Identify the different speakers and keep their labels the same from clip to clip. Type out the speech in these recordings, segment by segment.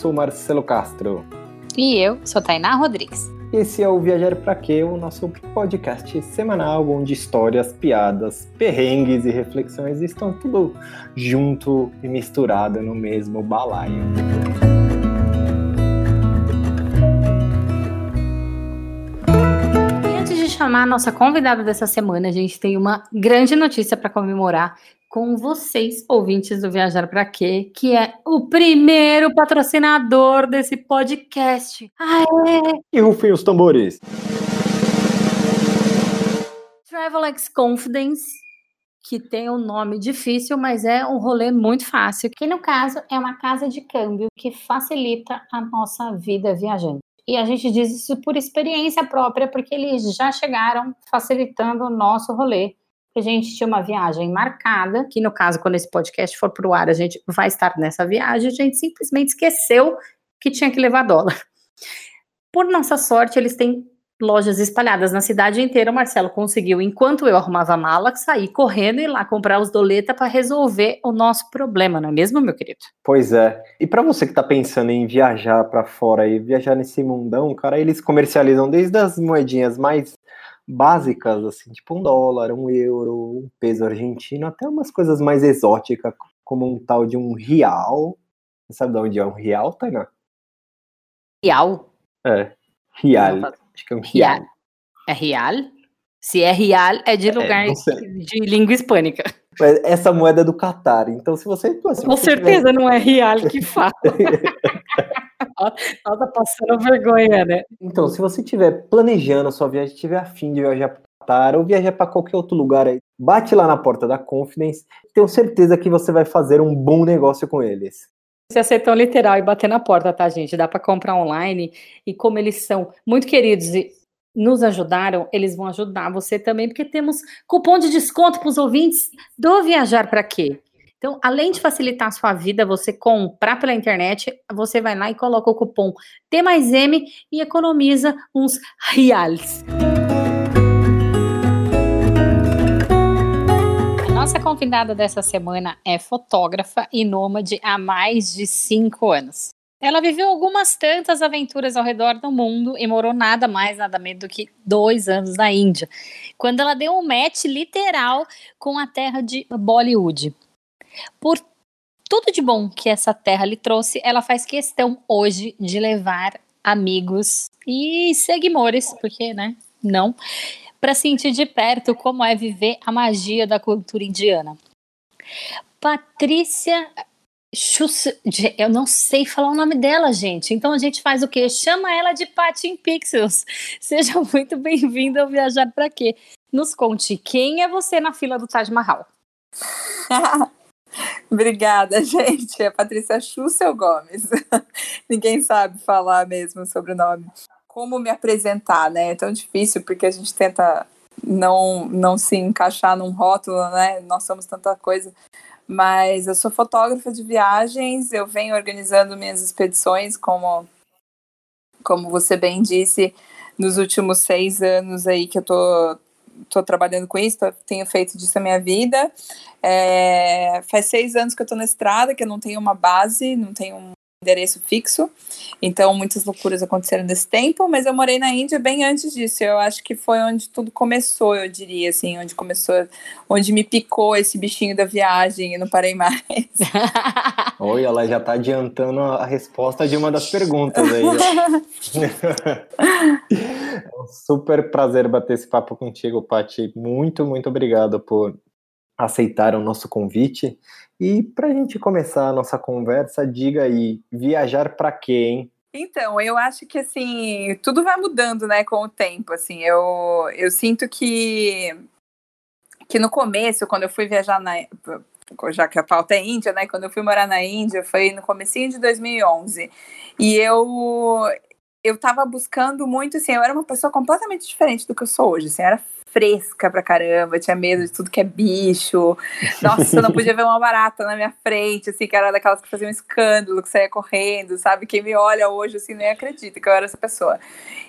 Speaker 1: sou Marcelo Castro.
Speaker 2: E eu sou Tainá Rodrigues.
Speaker 1: Esse é o Viajar Pra Quê, o nosso podcast semanal onde histórias, piadas, perrengues e reflexões estão tudo junto e misturado no mesmo balaio.
Speaker 2: E antes de chamar a nossa convidada dessa semana, a gente tem uma grande notícia para comemorar com vocês, ouvintes do Viajar Pra Quê, que é o primeiro patrocinador desse podcast. Aê!
Speaker 1: E rufem os tambores.
Speaker 2: Travelex Confidence, que tem um nome difícil, mas é um rolê muito fácil, que no caso é uma casa de câmbio que facilita a nossa vida viajante. E a gente diz isso por experiência própria, porque eles já chegaram facilitando o nosso rolê a gente tinha uma viagem marcada, que no caso, quando esse podcast for para o ar, a gente vai estar nessa viagem, a gente simplesmente esqueceu que tinha que levar dólar. Por nossa sorte, eles têm lojas espalhadas na cidade inteira. O Marcelo conseguiu, enquanto eu arrumava a mala, sair correndo e ir lá comprar os doletas para resolver o nosso problema, não é mesmo, meu querido?
Speaker 1: Pois é. E para você que está pensando em viajar para fora e viajar nesse mundão, cara, eles comercializam desde as moedinhas mais básicas, assim, tipo um dólar, um euro, um peso argentino, até umas coisas mais exóticas, como um tal de um real. Você sabe de onde é um real, Tainá?
Speaker 2: Real?
Speaker 1: É, real. Acho que é um real.
Speaker 2: É real? Se é real, é de é, lugar é, de língua hispânica.
Speaker 1: Essa moeda é do Catar, então se você...
Speaker 2: Se Com certeza tiver... não é real que fala. Nossa, passando vergonha, né?
Speaker 1: Então, se você estiver planejando a sua viagem, tiver afim de viajar para Qatar ou viajar para qualquer outro lugar aí, bate lá na porta da Confidence. Tenho certeza que você vai fazer um bom negócio com eles.
Speaker 2: Se ser tão literal e bater na porta, tá, gente? Dá para comprar online e como eles são muito queridos e nos ajudaram, eles vão ajudar você também, porque temos cupom de desconto para os ouvintes do Viajar para Quê? Então, além de facilitar a sua vida, você comprar pela internet, você vai lá e coloca o cupom T mais M e economiza uns reais. Nossa convidada dessa semana é fotógrafa e nômade há mais de cinco anos. Ela viveu algumas tantas aventuras ao redor do mundo e morou nada mais, nada menos do que dois anos na Índia, quando ela deu um match literal com a terra de Bollywood. Por tudo de bom que essa terra lhe trouxe, ela faz questão hoje de levar amigos e seguidores, porque, né, não, para sentir de perto como é viver a magia da cultura indiana. Patrícia Chus... Eu não sei falar o nome dela, gente. Então a gente faz o quê? Chama ela de Patin Pixels. Seja muito bem-vinda ao Viajar para Quê? Nos conte quem é você na fila do Taj Mahal.
Speaker 3: Obrigada, gente. É Patrícia Schussel Gomes. Ninguém sabe falar mesmo sobre o nome. Como me apresentar, né? É tão difícil porque a gente tenta não, não se encaixar num rótulo, né? Nós somos tanta coisa. Mas eu sou fotógrafa de viagens, eu venho organizando minhas expedições, como, como você bem disse, nos últimos seis anos aí que eu tô tô trabalhando com isso, tenho feito disso a minha vida. É, faz seis anos que eu tô na estrada, que eu não tenho uma base, não tenho um endereço fixo. Então, muitas loucuras aconteceram nesse tempo, mas eu morei na Índia bem antes disso. Eu acho que foi onde tudo começou, eu diria, assim, onde começou, onde me picou esse bichinho da viagem e não parei mais.
Speaker 1: Oi, ela já está adiantando a resposta de uma das perguntas aí. é um super prazer bater esse papo contigo, Paty. Muito, muito obrigado por aceitar o nosso convite. E para a gente começar a nossa conversa, diga aí, viajar para quê, hein?
Speaker 3: Então, eu acho que assim, tudo vai mudando, né, com o tempo, assim. Eu, eu sinto que que no começo, quando eu fui viajar na já que a pauta é Índia, né, quando eu fui morar na Índia, foi no comecinho de 2011. E eu eu tava buscando muito, assim, eu era uma pessoa completamente diferente do que eu sou hoje, assim, era fresca pra caramba, tinha medo de tudo que é bicho. Nossa, eu não podia ver uma barata na minha frente, assim, que era daquelas que faziam um escândalo, que saía correndo, sabe? Quem me olha hoje, assim, nem acredita que eu era essa pessoa.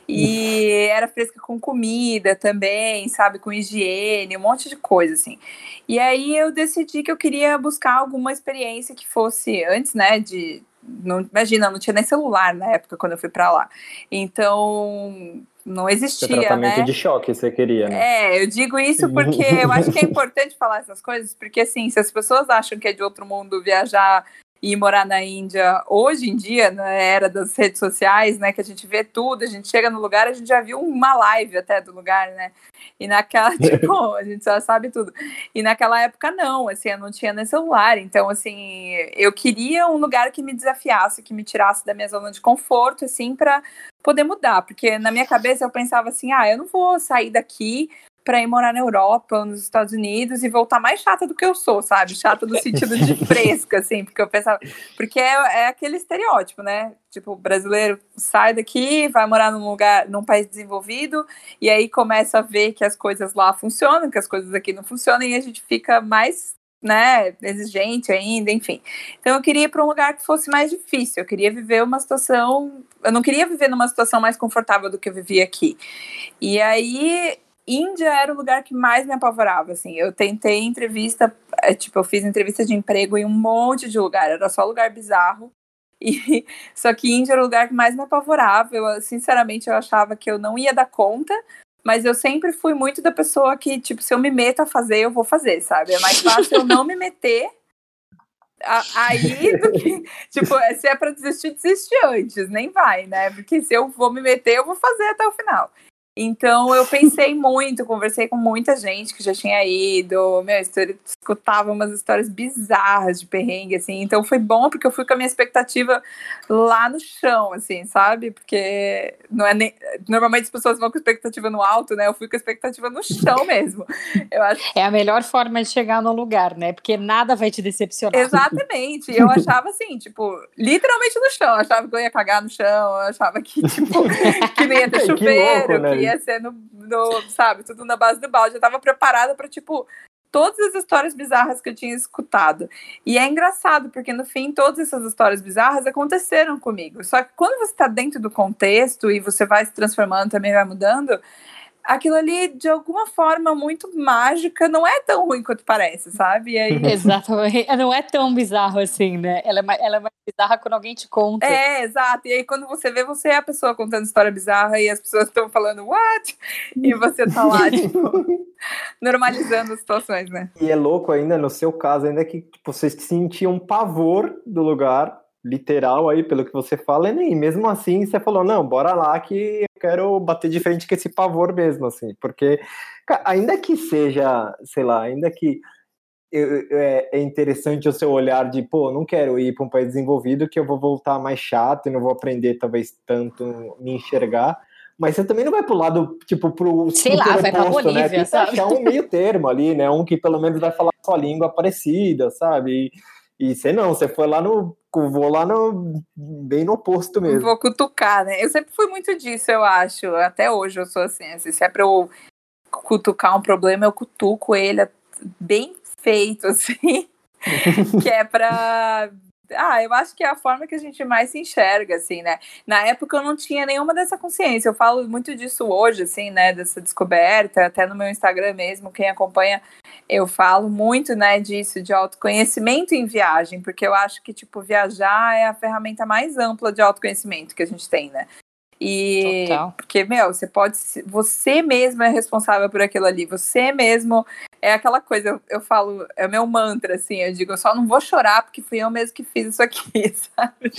Speaker 3: E era fresca com comida também, sabe? Com higiene, um monte de coisa, assim. E aí eu decidi que eu queria buscar alguma experiência que fosse, antes, né, de não, imagina, não tinha nem celular na época quando eu fui para lá. Então, não existia, Seu
Speaker 1: tratamento
Speaker 3: né?
Speaker 1: de choque você queria, né?
Speaker 3: É, eu digo isso porque eu acho que é importante falar essas coisas, porque assim, se as pessoas acham que é de outro mundo viajar e morar na Índia hoje em dia, na era das redes sociais, né, que a gente vê tudo, a gente chega no lugar, a gente já viu uma live até do lugar, né? E naquela, tipo, a gente já sabe tudo. E naquela época não, assim, eu não tinha nem celular, então assim, eu queria um lugar que me desafiasse, que me tirasse da minha zona de conforto, assim, para poder mudar, porque na minha cabeça eu pensava assim, ah, eu não vou sair daqui para ir morar na Europa ou nos Estados Unidos e voltar mais chata do que eu sou, sabe? Chata no sentido de fresca, assim, porque eu pensava. Porque é, é, aquele estereótipo, né? Tipo, o brasileiro sai daqui, vai morar num lugar, num país desenvolvido, e aí começa a ver que as coisas lá funcionam, que as coisas aqui não funcionam, e a gente fica mais. Né, exigente ainda, enfim. Então eu queria ir para um lugar que fosse mais difícil. Eu queria viver uma situação. Eu não queria viver numa situação mais confortável do que eu vivia aqui. E aí Índia era o lugar que mais me apavorava, assim. Eu tentei entrevista, é, tipo, eu fiz entrevista de emprego em um monte de lugar, era só lugar bizarro. E só que Índia era o lugar que mais me apavorava. Eu, sinceramente, eu achava que eu não ia dar conta, mas eu sempre fui muito da pessoa que, tipo, se eu me meto a fazer, eu vou fazer, sabe? É mais fácil eu não me meter aí do que, tipo, se é para desistir, desistir antes, nem vai, né? Porque se eu vou me meter, eu vou fazer até o final. Então eu pensei muito, conversei com muita gente que já tinha ido, meu, escutava umas histórias bizarras de perrengue, assim. Então foi bom porque eu fui com a minha expectativa lá no chão, assim, sabe? Porque não é nem... normalmente as pessoas vão com expectativa no alto, né? Eu fui com a expectativa no chão mesmo. Eu acho...
Speaker 2: É a melhor forma de chegar no lugar, né? Porque nada vai te decepcionar.
Speaker 3: Exatamente. Eu achava assim, tipo, literalmente no chão. Eu achava que eu ia cagar no chão, eu achava que, tipo, que nem ia ter chuveiro, que, louco, né? Ia ser no, no, sabe, tudo na base do balde. Eu tava preparada para tipo, todas as histórias bizarras que eu tinha escutado. E é engraçado, porque no fim, todas essas histórias bizarras aconteceram comigo. Só que quando você está dentro do contexto e você vai se transformando, também vai mudando, aquilo ali, de alguma forma muito mágica, não é tão ruim quanto parece, sabe? Aí...
Speaker 2: Exatamente. Não é tão bizarro assim, né? Ela é, mais, ela é mais bizarra quando alguém te conta.
Speaker 3: É, exato. E aí, quando você vê, você é a pessoa contando história bizarra e as pessoas estão falando, what? E você tá lá, tipo, normalizando as situações, né?
Speaker 1: E é louco ainda, no seu caso, ainda que tipo, vocês sentiam pavor do lugar, literal aí, pelo que você fala, e mesmo assim você falou, não, bora lá que quero bater de frente com esse pavor mesmo, assim, porque ainda que seja, sei lá, ainda que é, é interessante o seu olhar de, pô, não quero ir para um país desenvolvido que eu vou voltar mais chato e não vou aprender talvez tanto me enxergar, mas você também não vai pro lado, tipo, pro
Speaker 2: Sei lá, vai pra Bolívia,
Speaker 1: né? Tem que achar um meio termo ali, né? Um que pelo menos vai falar sua língua parecida, sabe? E, e você não, você foi lá no vou lá no bem no oposto mesmo.
Speaker 3: Vou cutucar, né? Eu sempre fui muito disso, eu acho. Até hoje eu sou assim. assim se é pra eu cutucar um problema, eu cutuco ele bem feito, assim. que é pra ah, eu acho que é a forma que a gente mais se enxerga, assim, né? Na época eu não tinha nenhuma dessa consciência. Eu falo muito disso hoje, assim, né? Dessa descoberta, até no meu Instagram mesmo, quem acompanha, eu falo muito, né, disso, de autoconhecimento em viagem, porque eu acho que, tipo, viajar é a ferramenta mais ampla de autoconhecimento que a gente tem, né? E Total. porque, meu, você pode. Você mesmo é responsável por aquilo ali. Você mesmo é aquela coisa, eu, eu falo, é meu mantra, assim, eu digo, eu só não vou chorar porque fui eu mesmo que fiz isso aqui, sabe?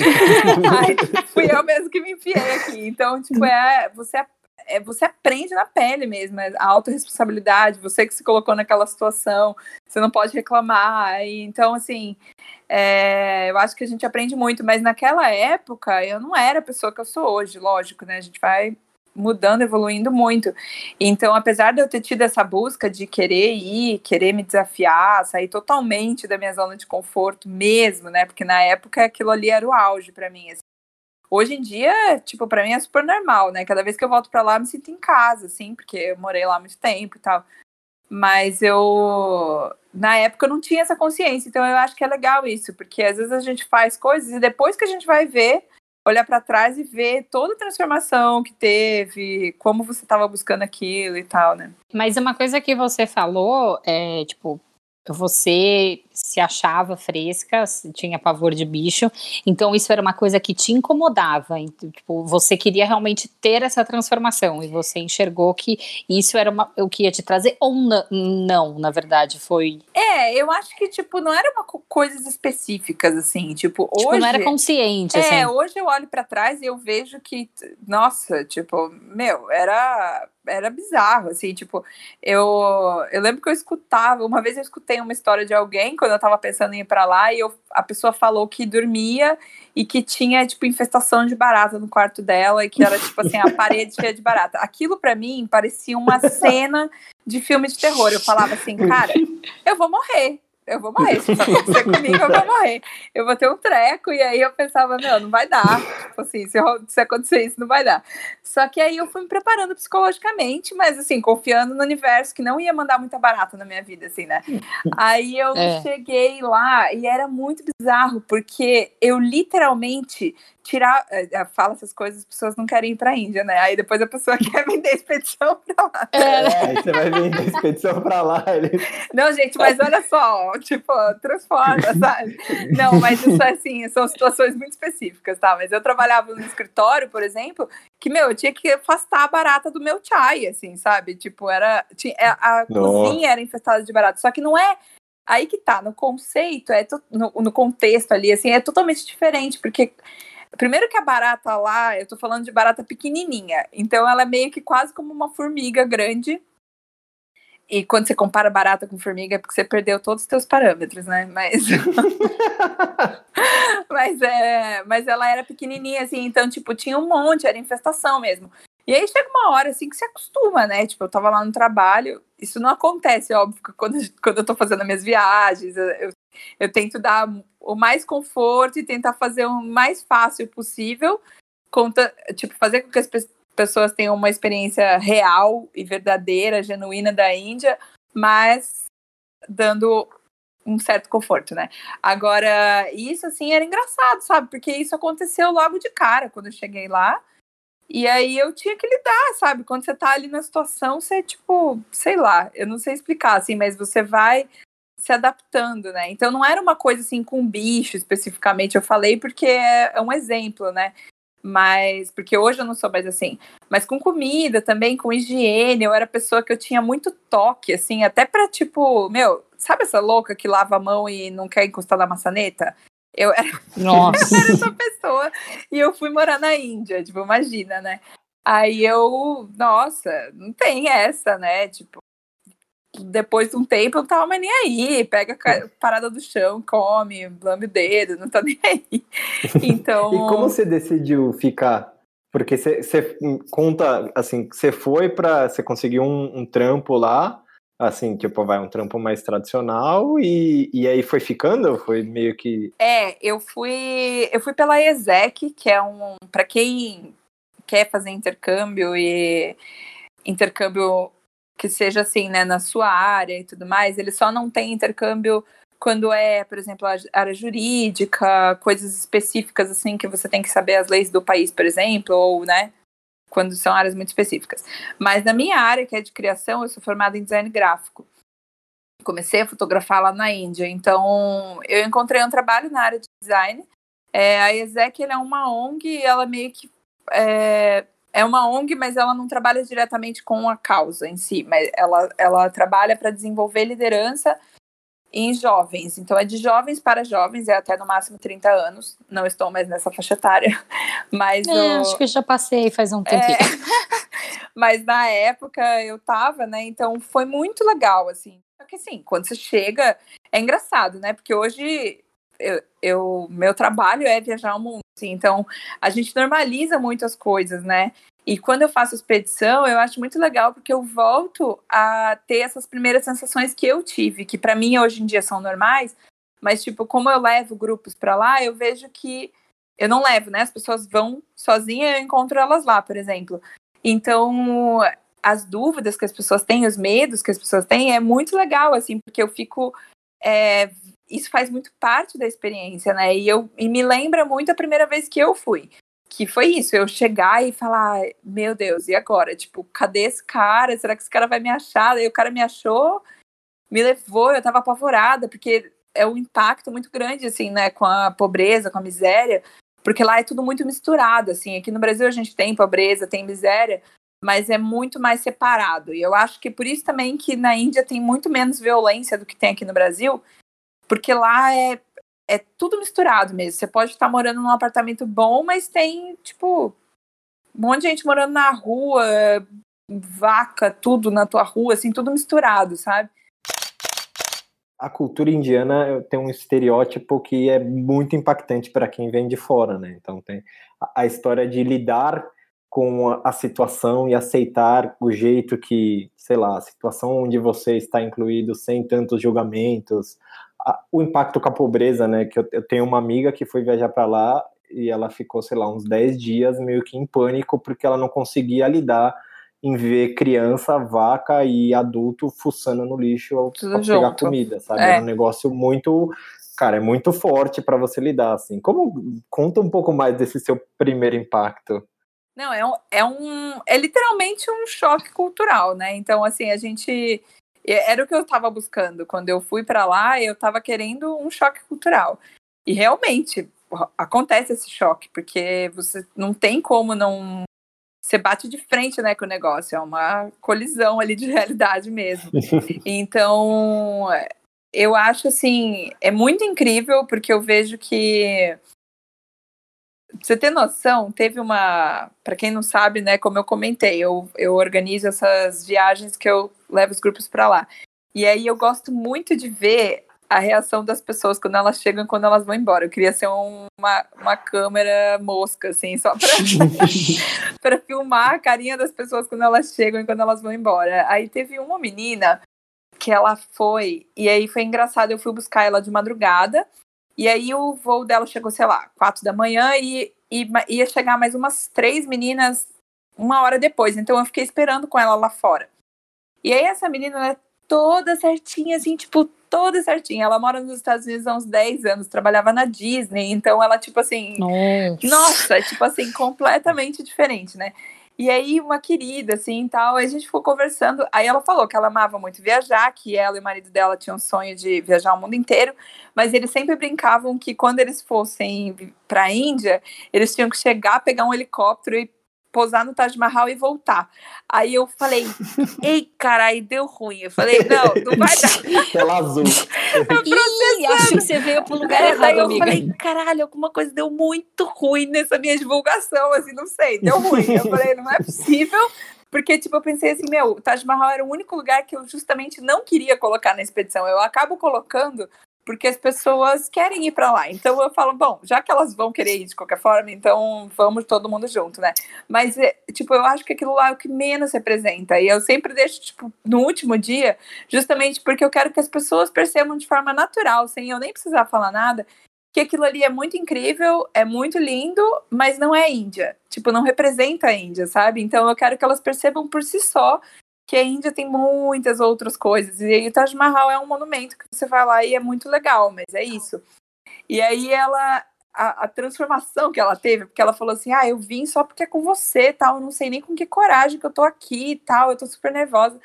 Speaker 3: Ai, fui eu mesmo que me enfiei aqui. Então, tipo, é, você é, você aprende na pele mesmo, é a autorresponsabilidade, você que se colocou naquela situação, você não pode reclamar. E, então, assim, é, eu acho que a gente aprende muito, mas naquela época eu não era a pessoa que eu sou hoje, lógico, né? A gente vai mudando, evoluindo muito. Então, apesar de eu ter tido essa busca de querer ir, querer me desafiar, sair totalmente da minha zona de conforto mesmo, né? Porque na época aquilo ali era o auge para mim. Assim. Hoje em dia, tipo, para mim é super normal, né? Cada vez que eu volto para lá, eu me sinto em casa, assim, porque eu morei lá muito tempo e tal. Mas eu, na época, eu não tinha essa consciência. Então, eu acho que é legal isso, porque às vezes a gente faz coisas e depois que a gente vai ver, olhar para trás e ver toda a transformação que teve, como você estava buscando aquilo e tal, né?
Speaker 2: Mas uma coisa que você falou é, tipo, você se achava fresca, tinha pavor de bicho, então isso era uma coisa que te incomodava. Tipo, você queria realmente ter essa transformação e você enxergou que isso era uma, o que ia te trazer, ou não, na verdade, foi.
Speaker 3: É, eu acho que, tipo, não era uma coisas específicas, assim, tipo, hoje. Tipo,
Speaker 2: não era consciente,
Speaker 3: é,
Speaker 2: assim.
Speaker 3: É, hoje eu olho para trás e eu vejo que, nossa, tipo, meu, era era bizarro, assim, tipo, eu, eu lembro que eu escutava, uma vez eu escutei uma história de alguém quando eu tava pensando em ir pra lá e eu, a pessoa falou que dormia e que tinha, tipo, infestação de barata no quarto dela e que era, tipo assim, a parede cheia de barata. Aquilo para mim parecia uma cena de filme de terror. Eu falava assim, cara, eu vou morrer eu vou morrer. Se isso acontecer comigo, eu vou morrer. Eu vou ter um treco. E aí eu pensava, meu, não vai dar. Tipo assim, se, eu, se acontecer isso, não vai dar. Só que aí eu fui me preparando psicologicamente, mas assim, confiando no universo que não ia mandar muita barata na minha vida, assim, né? Aí eu é. cheguei lá e era muito bizarro, porque eu literalmente tirar. Eh, eh, fala essas coisas, as pessoas não querem ir pra Índia, né? Aí depois a pessoa quer vender a expedição pra lá.
Speaker 1: É, é aí você vai vender a expedição pra lá. Ele...
Speaker 3: Não, gente, mas olha só, tipo, transforma, sabe? Não, mas isso assim, são situações muito específicas, tá? Mas eu trabalhava no escritório, por exemplo, que, meu, eu tinha que afastar a barata do meu chai, assim, sabe? Tipo, era. Tinha, é, a Nossa. cozinha era infestada de barata. Só que não é. Aí que tá, no conceito, é no, no contexto ali, assim, é totalmente diferente, porque Primeiro que a barata lá, eu tô falando de barata pequenininha, então ela é meio que quase como uma formiga grande. E quando você compara barata com formiga, é porque você perdeu todos os seus parâmetros, né? Mas mas é, mas ela era pequenininha assim, então tipo, tinha um monte, era infestação mesmo. E aí chega uma hora assim que se acostuma, né? Tipo, eu tava lá no trabalho, isso não acontece, óbvio, quando, quando eu tô fazendo minhas viagens, eu, eu tento dar o mais conforto e tentar fazer o mais fácil possível, conta, tipo, fazer com que as pessoas tenham uma experiência real e verdadeira, genuína da Índia, mas dando um certo conforto, né? Agora, isso assim era engraçado, sabe? Porque isso aconteceu logo de cara quando eu cheguei lá. E aí eu tinha que lidar, sabe? Quando você tá ali na situação, você, tipo, sei lá, eu não sei explicar, assim, mas você vai se adaptando, né? Então não era uma coisa assim com bicho especificamente, eu falei porque é, é um exemplo, né? Mas, porque hoje eu não sou mais assim, mas com comida também, com higiene, eu era pessoa que eu tinha muito toque, assim, até pra tipo, meu, sabe essa louca que lava a mão e não quer encostar na maçaneta? Eu era,
Speaker 2: Nossa.
Speaker 3: eu era essa pessoa e eu fui morar na Índia, tipo, imagina, né? Aí eu, nossa, não tem essa, né? Tipo, depois de um tempo eu não tava mais nem aí. Pega a parada do chão, come, lambe o dedo, não tá nem aí. Então.
Speaker 1: e como você decidiu ficar? Porque você conta, assim, você foi para Você conseguiu um, um, trampo lá, assim, tipo, vai um trampo mais tradicional, e, e aí foi ficando? Foi meio que.
Speaker 3: É, eu fui. Eu fui pela ESEC, que é um. para quem quer fazer intercâmbio e intercâmbio que seja assim, né, na sua área e tudo mais, ele só não tem intercâmbio quando é, por exemplo, a área jurídica, coisas específicas assim que você tem que saber as leis do país, por exemplo, ou, né, quando são áreas muito específicas. Mas na minha área, que é de criação, eu sou formada em design gráfico. Comecei a fotografar lá na Índia, então eu encontrei um trabalho na área de design. É, a ESEC é uma ONG, ela meio que é, é uma ONG, mas ela não trabalha diretamente com a causa em si, mas ela, ela trabalha para desenvolver liderança em jovens. Então é de jovens para jovens, é até no máximo 30 anos. Não estou mais nessa faixa etária, mas é,
Speaker 2: o... acho que já passei faz um tempo. É...
Speaker 3: mas na época eu tava, né? Então foi muito legal assim. Só que assim, quando você chega, é engraçado, né? Porque hoje eu, eu, meu trabalho é viajar o mundo, assim, então a gente normaliza muito as coisas, né? E quando eu faço expedição, eu acho muito legal porque eu volto a ter essas primeiras sensações que eu tive, que para mim hoje em dia são normais, mas tipo, como eu levo grupos para lá, eu vejo que eu não levo, né? As pessoas vão sozinha, eu encontro elas lá, por exemplo. Então, as dúvidas que as pessoas têm, os medos que as pessoas têm, é muito legal, assim, porque eu fico é, isso faz muito parte da experiência, né? E, eu, e me lembra muito a primeira vez que eu fui. Que foi isso, eu chegar e falar, meu Deus, e agora? Tipo, cadê esse cara? Será que esse cara vai me achar? Daí o cara me achou, me levou, eu tava apavorada, porque é um impacto muito grande, assim, né, com a pobreza, com a miséria, porque lá é tudo muito misturado, assim. Aqui no Brasil a gente tem pobreza, tem miséria, mas é muito mais separado. E eu acho que por isso também que na Índia tem muito menos violência do que tem aqui no Brasil, porque lá é, é tudo misturado mesmo. Você pode estar morando num apartamento bom, mas tem, tipo, um monte de gente morando na rua, vaca, tudo na tua rua, assim, tudo misturado, sabe?
Speaker 1: a cultura indiana tem um estereótipo que é muito impactante para quem vem de fora, né? Então tem a, história de lidar com a, situação e aceitar o jeito que, sei lá, a situação onde você está incluído sem tantos julgamentos, o impacto com a pobreza, né? Que eu, eu tenho uma amiga que foi viajar para lá e ela ficou, sei lá, uns 10 dias meio que em pânico porque ela não conseguia lidar em ver criança, vaca e adulto fuçando no lixo ao, ao pegar comida, sabe? É. é um negócio muito, cara, é muito forte para você lidar, assim. Como conta um pouco mais desse seu primeiro impacto?
Speaker 3: Não, é um, é um, é literalmente um choque cultural, né? Então, assim, a gente era o que eu estava buscando quando eu fui para lá. Eu estava querendo um choque cultural e realmente acontece esse choque porque você não tem como não você bate de frente né, com o negócio, é uma colisão ali de realidade mesmo. então, eu acho assim, é muito incrível, porque eu vejo que. Você ter noção, teve uma. Para quem não sabe, né, como eu comentei, eu, eu organizo essas viagens que eu levo os grupos para lá. E aí eu gosto muito de ver a reação das pessoas quando elas chegam e quando elas vão embora. Eu queria ser um, uma, uma câmera mosca, assim, só para filmar a carinha das pessoas quando elas chegam e quando elas vão embora. Aí teve uma menina que ela foi, e aí foi engraçado, eu fui buscar ela de madrugada, e aí o voo dela chegou, sei lá, quatro da manhã, e, e ia chegar mais umas três meninas uma hora depois, então eu fiquei esperando com ela lá fora. E aí essa menina, é toda certinha, assim, tipo, toda certinha. Ela mora nos Estados Unidos há uns 10 anos, trabalhava na Disney, então ela, tipo assim. Nossa, nossa é, tipo assim, completamente diferente, né? E aí, uma querida, assim, tal, a gente ficou conversando. Aí ela falou que ela amava muito viajar, que ela e o marido dela tinham um sonho de viajar o mundo inteiro, mas eles sempre brincavam que quando eles fossem para a Índia, eles tinham que chegar, pegar um helicóptero e posar no Taj Mahal e voltar. Aí eu falei, ei, caralho, deu ruim. Eu falei, não, não vai dar.
Speaker 1: Tela azul.
Speaker 2: Ih, acho que você veio pro lugar errado,
Speaker 3: Aí eu
Speaker 2: amiga.
Speaker 3: falei, caralho, alguma coisa deu muito ruim nessa minha divulgação, assim, não sei, deu ruim. Eu falei, não é possível. Porque, tipo, eu pensei assim, meu, o Taj Mahal era o único lugar que eu justamente não queria colocar na expedição. Eu acabo colocando porque as pessoas querem ir para lá. Então eu falo, bom, já que elas vão querer ir de qualquer forma, então vamos todo mundo junto, né? Mas, é, tipo, eu acho que aquilo lá é o que menos representa. E eu sempre deixo, tipo, no último dia, justamente porque eu quero que as pessoas percebam de forma natural, sem eu nem precisar falar nada, que aquilo ali é muito incrível, é muito lindo, mas não é Índia. Tipo, não representa a Índia, sabe? Então eu quero que elas percebam por si só que a Índia tem muitas outras coisas. E aí o Taj Mahal é um monumento que você vai lá e é muito legal, mas é isso. E aí ela, a, a, transformação que ela teve, porque ela falou assim: ah, eu vim só porque é com você, tal, eu não sei nem com que coragem que eu tô aqui e tal, eu tô super nervosa.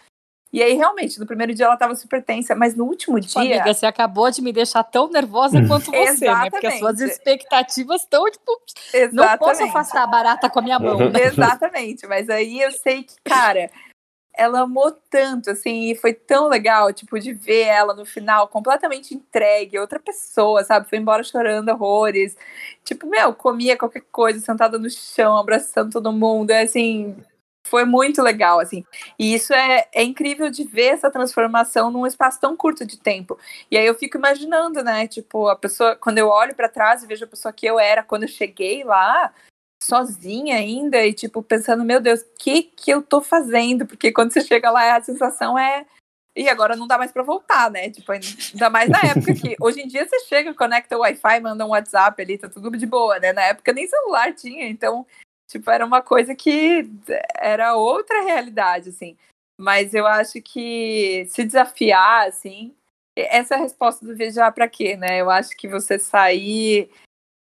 Speaker 3: E aí, realmente, no primeiro dia ela tava super tensa, mas no último tipo, dia.
Speaker 2: Amiga, você acabou de me deixar tão nervosa quanto você, né? Porque as suas expectativas estão, tipo. Exatamente. Não posso afastar a barata com a minha mão.
Speaker 3: Né? Exatamente, mas aí eu sei que, cara, ela amou tanto, assim, e foi tão legal, tipo, de ver ela no final completamente entregue, outra pessoa, sabe? Foi embora chorando horrores. Tipo, meu, comia qualquer coisa, sentada no chão, abraçando todo mundo. É assim, foi muito legal, assim. E isso é, é incrível de ver essa transformação num espaço tão curto de tempo. E aí eu fico imaginando, né? Tipo, a pessoa, quando eu olho para trás e vejo a pessoa que eu era quando eu cheguei lá, sozinha ainda e tipo pensando, meu Deus, o que que eu tô fazendo? Porque quando você chega lá a sensação é e agora não dá mais para voltar, né? Tipo, ainda mais na época que hoje em dia você chega, conecta o Wi-Fi, manda um WhatsApp ali, tá tudo de boa, né? Na época nem celular tinha, então, tipo, era uma coisa que era outra realidade, assim. Mas eu acho que se desafiar, assim, essa é a resposta do viajar para quê, né? Eu acho que você sair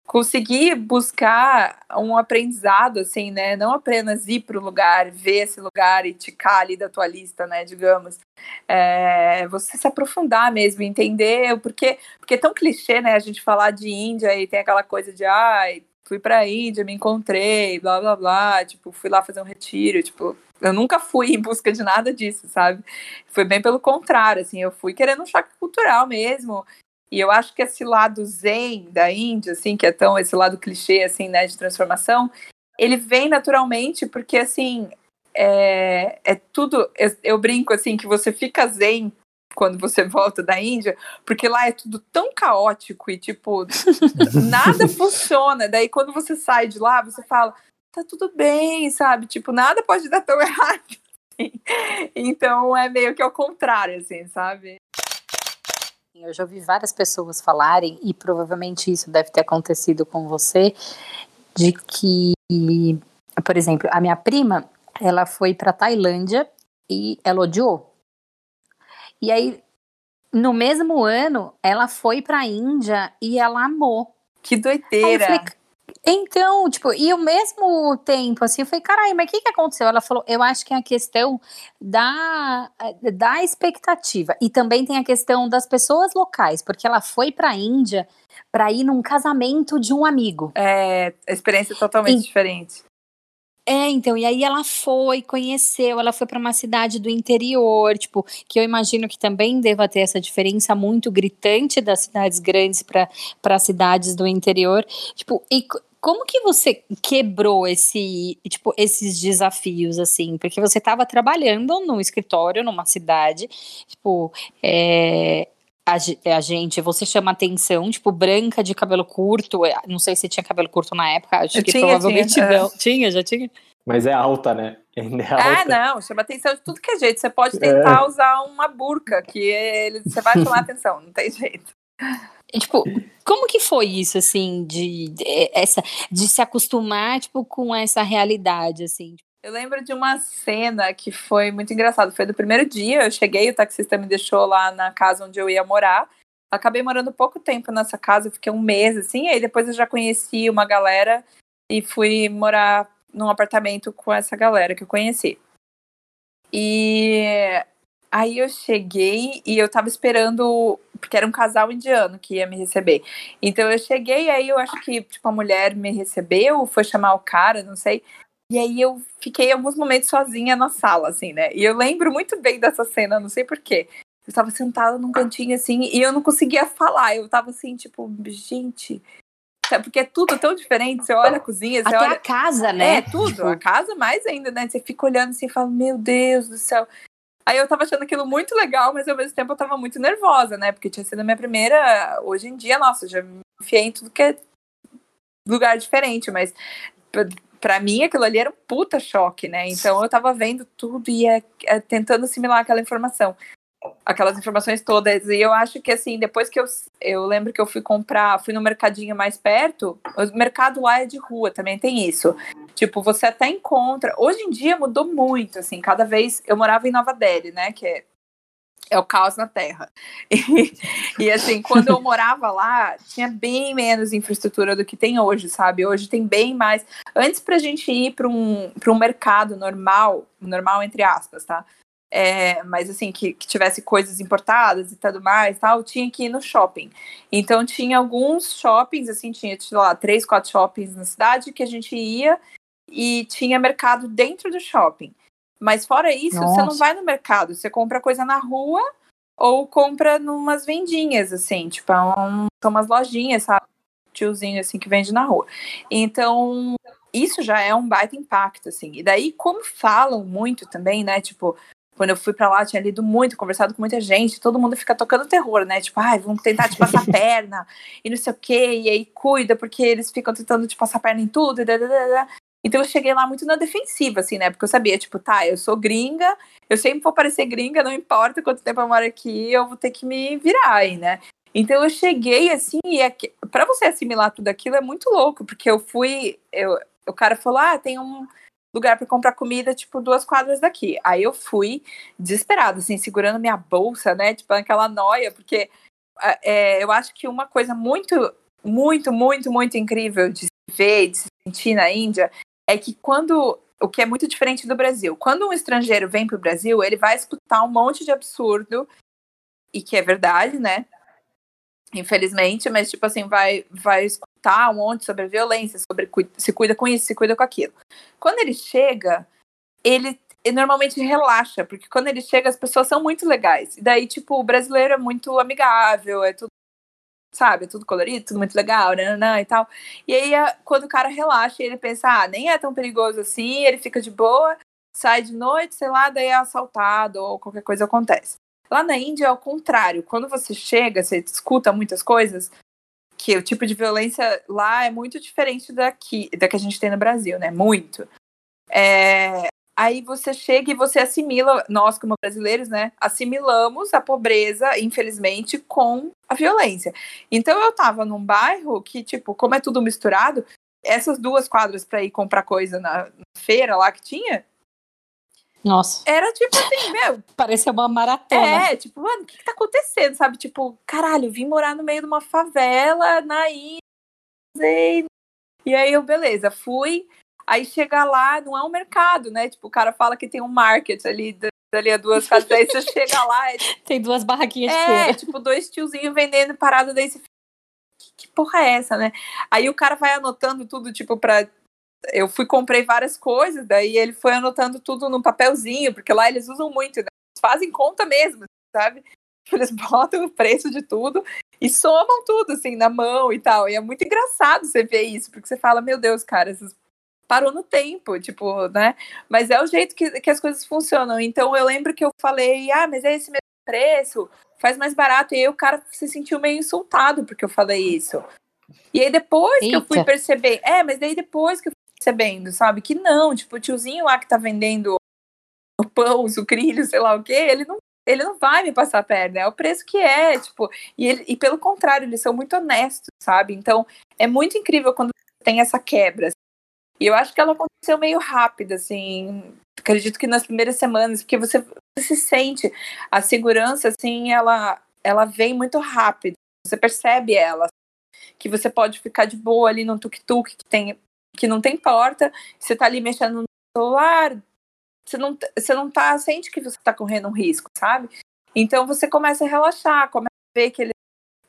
Speaker 3: conseguir buscar um aprendizado, assim, né? Não apenas ir para o lugar, ver esse lugar e ticar ali da tua lista, né? Digamos. É, você se aprofundar mesmo, entender, porque, porque é tão clichê, né? A gente falar de Índia e tem aquela coisa de, ai, fui para a Índia, me encontrei, blá, blá, blá, tipo, fui lá fazer um retiro, tipo, eu nunca fui em busca de nada disso, sabe? Foi bem pelo contrário, assim, eu fui querendo um choque cultural mesmo, e eu acho que esse lado zen da Índia, assim, que é tão esse lado clichê, assim, né, de transformação, ele vem naturalmente porque, assim, é, é tudo. Eu, eu, brinco, assim, que você fica zen quando você volta da Índia, porque lá é tudo tão caótico e, tipo, nada funciona. Daí, quando você sai de lá, você fala, tá tudo bem, sabe? Tipo, nada pode dar tão errado. Então, é meio que ao contrário, assim, sabe?
Speaker 2: Eu já ouvi várias pessoas falarem, e provavelmente isso deve ter acontecido com você, de que, por exemplo, a minha prima, ela foi para Tailândia e ela odiou. E aí, no mesmo ano, ela foi para a Índia e ela amou.
Speaker 3: Que doideira! Falei,
Speaker 2: então, tipo, e ao mesmo tempo, assim, eu falei, caralho, mas o que, que aconteceu? Ela falou, eu acho que é a questão da, da expectativa. E também tem a questão das pessoas locais, porque ela foi para a Índia para ir num casamento de um amigo.
Speaker 3: É, experiência totalmente e, diferente.
Speaker 2: É, então, e aí ela foi, conheceu, ela foi para uma cidade do interior, tipo, que eu imagino que também deva ter essa diferença muito gritante das cidades grandes para cidades do interior. Tipo, e como que você quebrou esse, tipo, esses desafios, assim? Porque você estava trabalhando no escritório, numa cidade, tipo, é, a, a, gente, você chama atenção, tipo, branca de cabelo curto, é, não sei se tinha cabelo curto na época, acho Eu que tinha, provavelmente tinha, não. É. Tinha, já tinha?
Speaker 1: Mas é alta, né?
Speaker 3: É alta. Ah, não, chama atenção de tudo que é jeito. Você pode tentar é. usar uma burca, que ele, você vai chamar atenção, não tem jeito.
Speaker 2: Tipo, como que foi isso, assim, de, de, essa, de se acostumar, tipo, com essa realidade, assim?
Speaker 3: Eu lembro de uma cena que foi muito engraçada. Foi do primeiro dia, eu cheguei, o taxista me deixou lá na casa onde eu ia morar. Acabei morando pouco tempo nessa casa, fiquei um mês, assim, aí depois eu já conheci uma galera e fui morar num apartamento com essa galera que eu conheci. E Aí eu cheguei e eu tava esperando, porque era um casal indiano que ia me receber. Então eu cheguei, aí eu acho que, tipo, a mulher me recebeu, foi chamar o cara, não sei. E aí eu fiquei alguns momentos sozinha na sala, assim, né? E eu lembro muito bem dessa cena, não sei porquê. Eu estava sentada num cantinho assim e eu não conseguia falar. Eu tava assim, tipo, gente. Porque é tudo tão diferente. Você olha a cozinha, você
Speaker 2: Até
Speaker 3: olha.
Speaker 2: a casa, né?
Speaker 3: É, tudo. Tipo... A casa mais ainda, né? Você fica olhando assim e fala, meu Deus do céu. Aí eu tava achando aquilo muito legal, mas ao mesmo tempo eu tava muito nervosa, né? Porque tinha sido a minha primeira. Hoje em dia, nossa, já me enfiei em tudo que é lugar diferente, mas para mim aquilo ali era um puta choque, né? Então eu tava vendo tudo e é, é, tentando assimilar aquela informação aquelas informações todas. E eu acho que, assim, depois que eu, eu lembro que eu fui comprar, fui no mercadinho mais perto, o mercado lá é de rua, também tem isso. Tipo, você até encontra. Hoje em dia mudou muito, assim, cada vez. Eu morava em Nova Delhi, né, que é, é o caos na Terra. E, e, assim, quando eu morava lá, tinha bem menos infraestrutura do que tem hoje, sabe? Hoje tem bem mais. Antes pra gente ir para um, um mercado normal, normal entre aspas, tá? É, mas assim, que, que, tivesse coisas importadas e tudo mais, tal, tinha que ir no shopping. Então tinha alguns shoppings, assim, tinha, sei lá, três, quatro shoppings na cidade que a gente ia e tinha mercado dentro do shopping. Mas fora isso, Nossa. você não vai no mercado, você compra coisa na rua ou compra numas vendinhas, assim, tipo, é um, são umas lojinhas, sabe? Tiozinho, assim, que vende na rua. Então, isso já é um baita impacto, assim. E daí, como falam muito também, né, tipo, quando eu fui para lá, tinha lido muito, conversado com muita gente, todo mundo fica tocando terror, né? Tipo, ai, vamos tentar te passar a perna, e não sei o quê, e aí cuida, porque eles ficam tentando te passar a perna em tudo, e. Então eu cheguei lá muito na defensiva, assim, né? Porque eu sabia, tipo, tá, eu sou gringa, eu sempre vou parecer gringa, não importa quanto tempo eu moro aqui, eu vou ter que me virar aí, né? Então eu cheguei assim, e é para você assimilar tudo aquilo é muito louco, porque eu fui, eu, o cara falou: "Ah, tem um lugar para comprar comida, tipo, duas quadras daqui. Aí eu fui desesperada, assim, segurando minha bolsa, né? Tipo, aquela noia, porque é, eu acho que uma coisa muito muito, muito, muito incrível de se ver, de se sentir na Índia, é que quando o que é muito diferente do Brasil. Quando um estrangeiro vem para o Brasil, ele vai escutar um monte de absurdo, e que é verdade, né? Infelizmente, mas tipo assim, vai, vai escutar um monte sobre violência, sobre se cuida com isso, se cuida com aquilo. Quando ele chega, ele, ele normalmente relaxa, porque quando ele chega, as pessoas são muito legais. E daí, tipo, o brasileiro é muito amigável, é tudo sabe? Tudo colorido, tudo muito legal, né, e tal. E aí, quando o cara relaxa, ele pensa, ah, nem é tão perigoso assim, ele fica de boa, sai de noite, sei lá, daí é assaltado ou qualquer coisa acontece. Lá na Índia é o contrário. Quando você chega, você escuta muitas coisas, que o tipo de violência lá é muito diferente daqui, da que a gente tem no Brasil, né? Muito. É, aí você chega e você assimila, nós como brasileiros, né, assimilamos a pobreza, infelizmente, com a violência. Então eu tava num bairro que, tipo, como é tudo misturado, essas duas quadras para ir comprar coisa na, na, feira lá que tinha.
Speaker 2: Nossa.
Speaker 3: Era tipo assim, meu.
Speaker 2: Parecia uma maratona.
Speaker 3: É, tipo, mano, o que, que tá acontecendo, sabe? Tipo, caralho, vim morar no meio de uma favela na ilha. E aí eu, beleza, fui, Aí chega lá, não é um mercado, né? Tipo, o cara fala que tem um market ali, ali a duas casas, aí você chega lá. É,
Speaker 2: tem duas barraquinhas
Speaker 3: de
Speaker 2: é, feira.
Speaker 3: tipo, dois tiozinhos vendendo parada, daí você que, que porra é essa, né? Aí o cara vai anotando tudo, tipo, pra. Eu fui, comprei várias coisas, daí ele foi anotando tudo num papelzinho, porque lá eles usam muito, né? Eles fazem conta mesmo, sabe? Eles botam o preço de tudo e somam tudo, assim, na mão e tal. E é muito engraçado você ver isso, porque você fala, meu Deus, cara, esses parou no tempo, tipo, né? Mas é o jeito que, que as coisas funcionam. Então eu lembro que eu falei, ah, mas é esse mesmo preço, faz mais barato. E aí o cara se sentiu meio insultado porque eu falei isso. E aí depois Eita. que eu fui perceber, é, mas daí depois que eu percebendo, sabe, que não, tipo, o tiozinho lá que tá vendendo o pão, o sucrilho, sei lá o quê, ele não ele não vai me passar a perna, é o preço que é, tipo, e, ele, e pelo contrário, eles são muito honestos, sabe? Então, é muito incrível quando tem essa quebra, e eu acho que ela aconteceu meio rápido, assim. Acredito que nas primeiras semanas, porque você, você se sente a segurança, assim, ela, ela vem muito rápido. Você percebe ela. Que você pode ficar de boa ali no tuk-tuk que, tem, que não tem porta, você tá ali mexendo no celular, você não, você não tá, sente que você tá correndo um risco, sabe? Então você começa a relaxar, começa a ver que eles,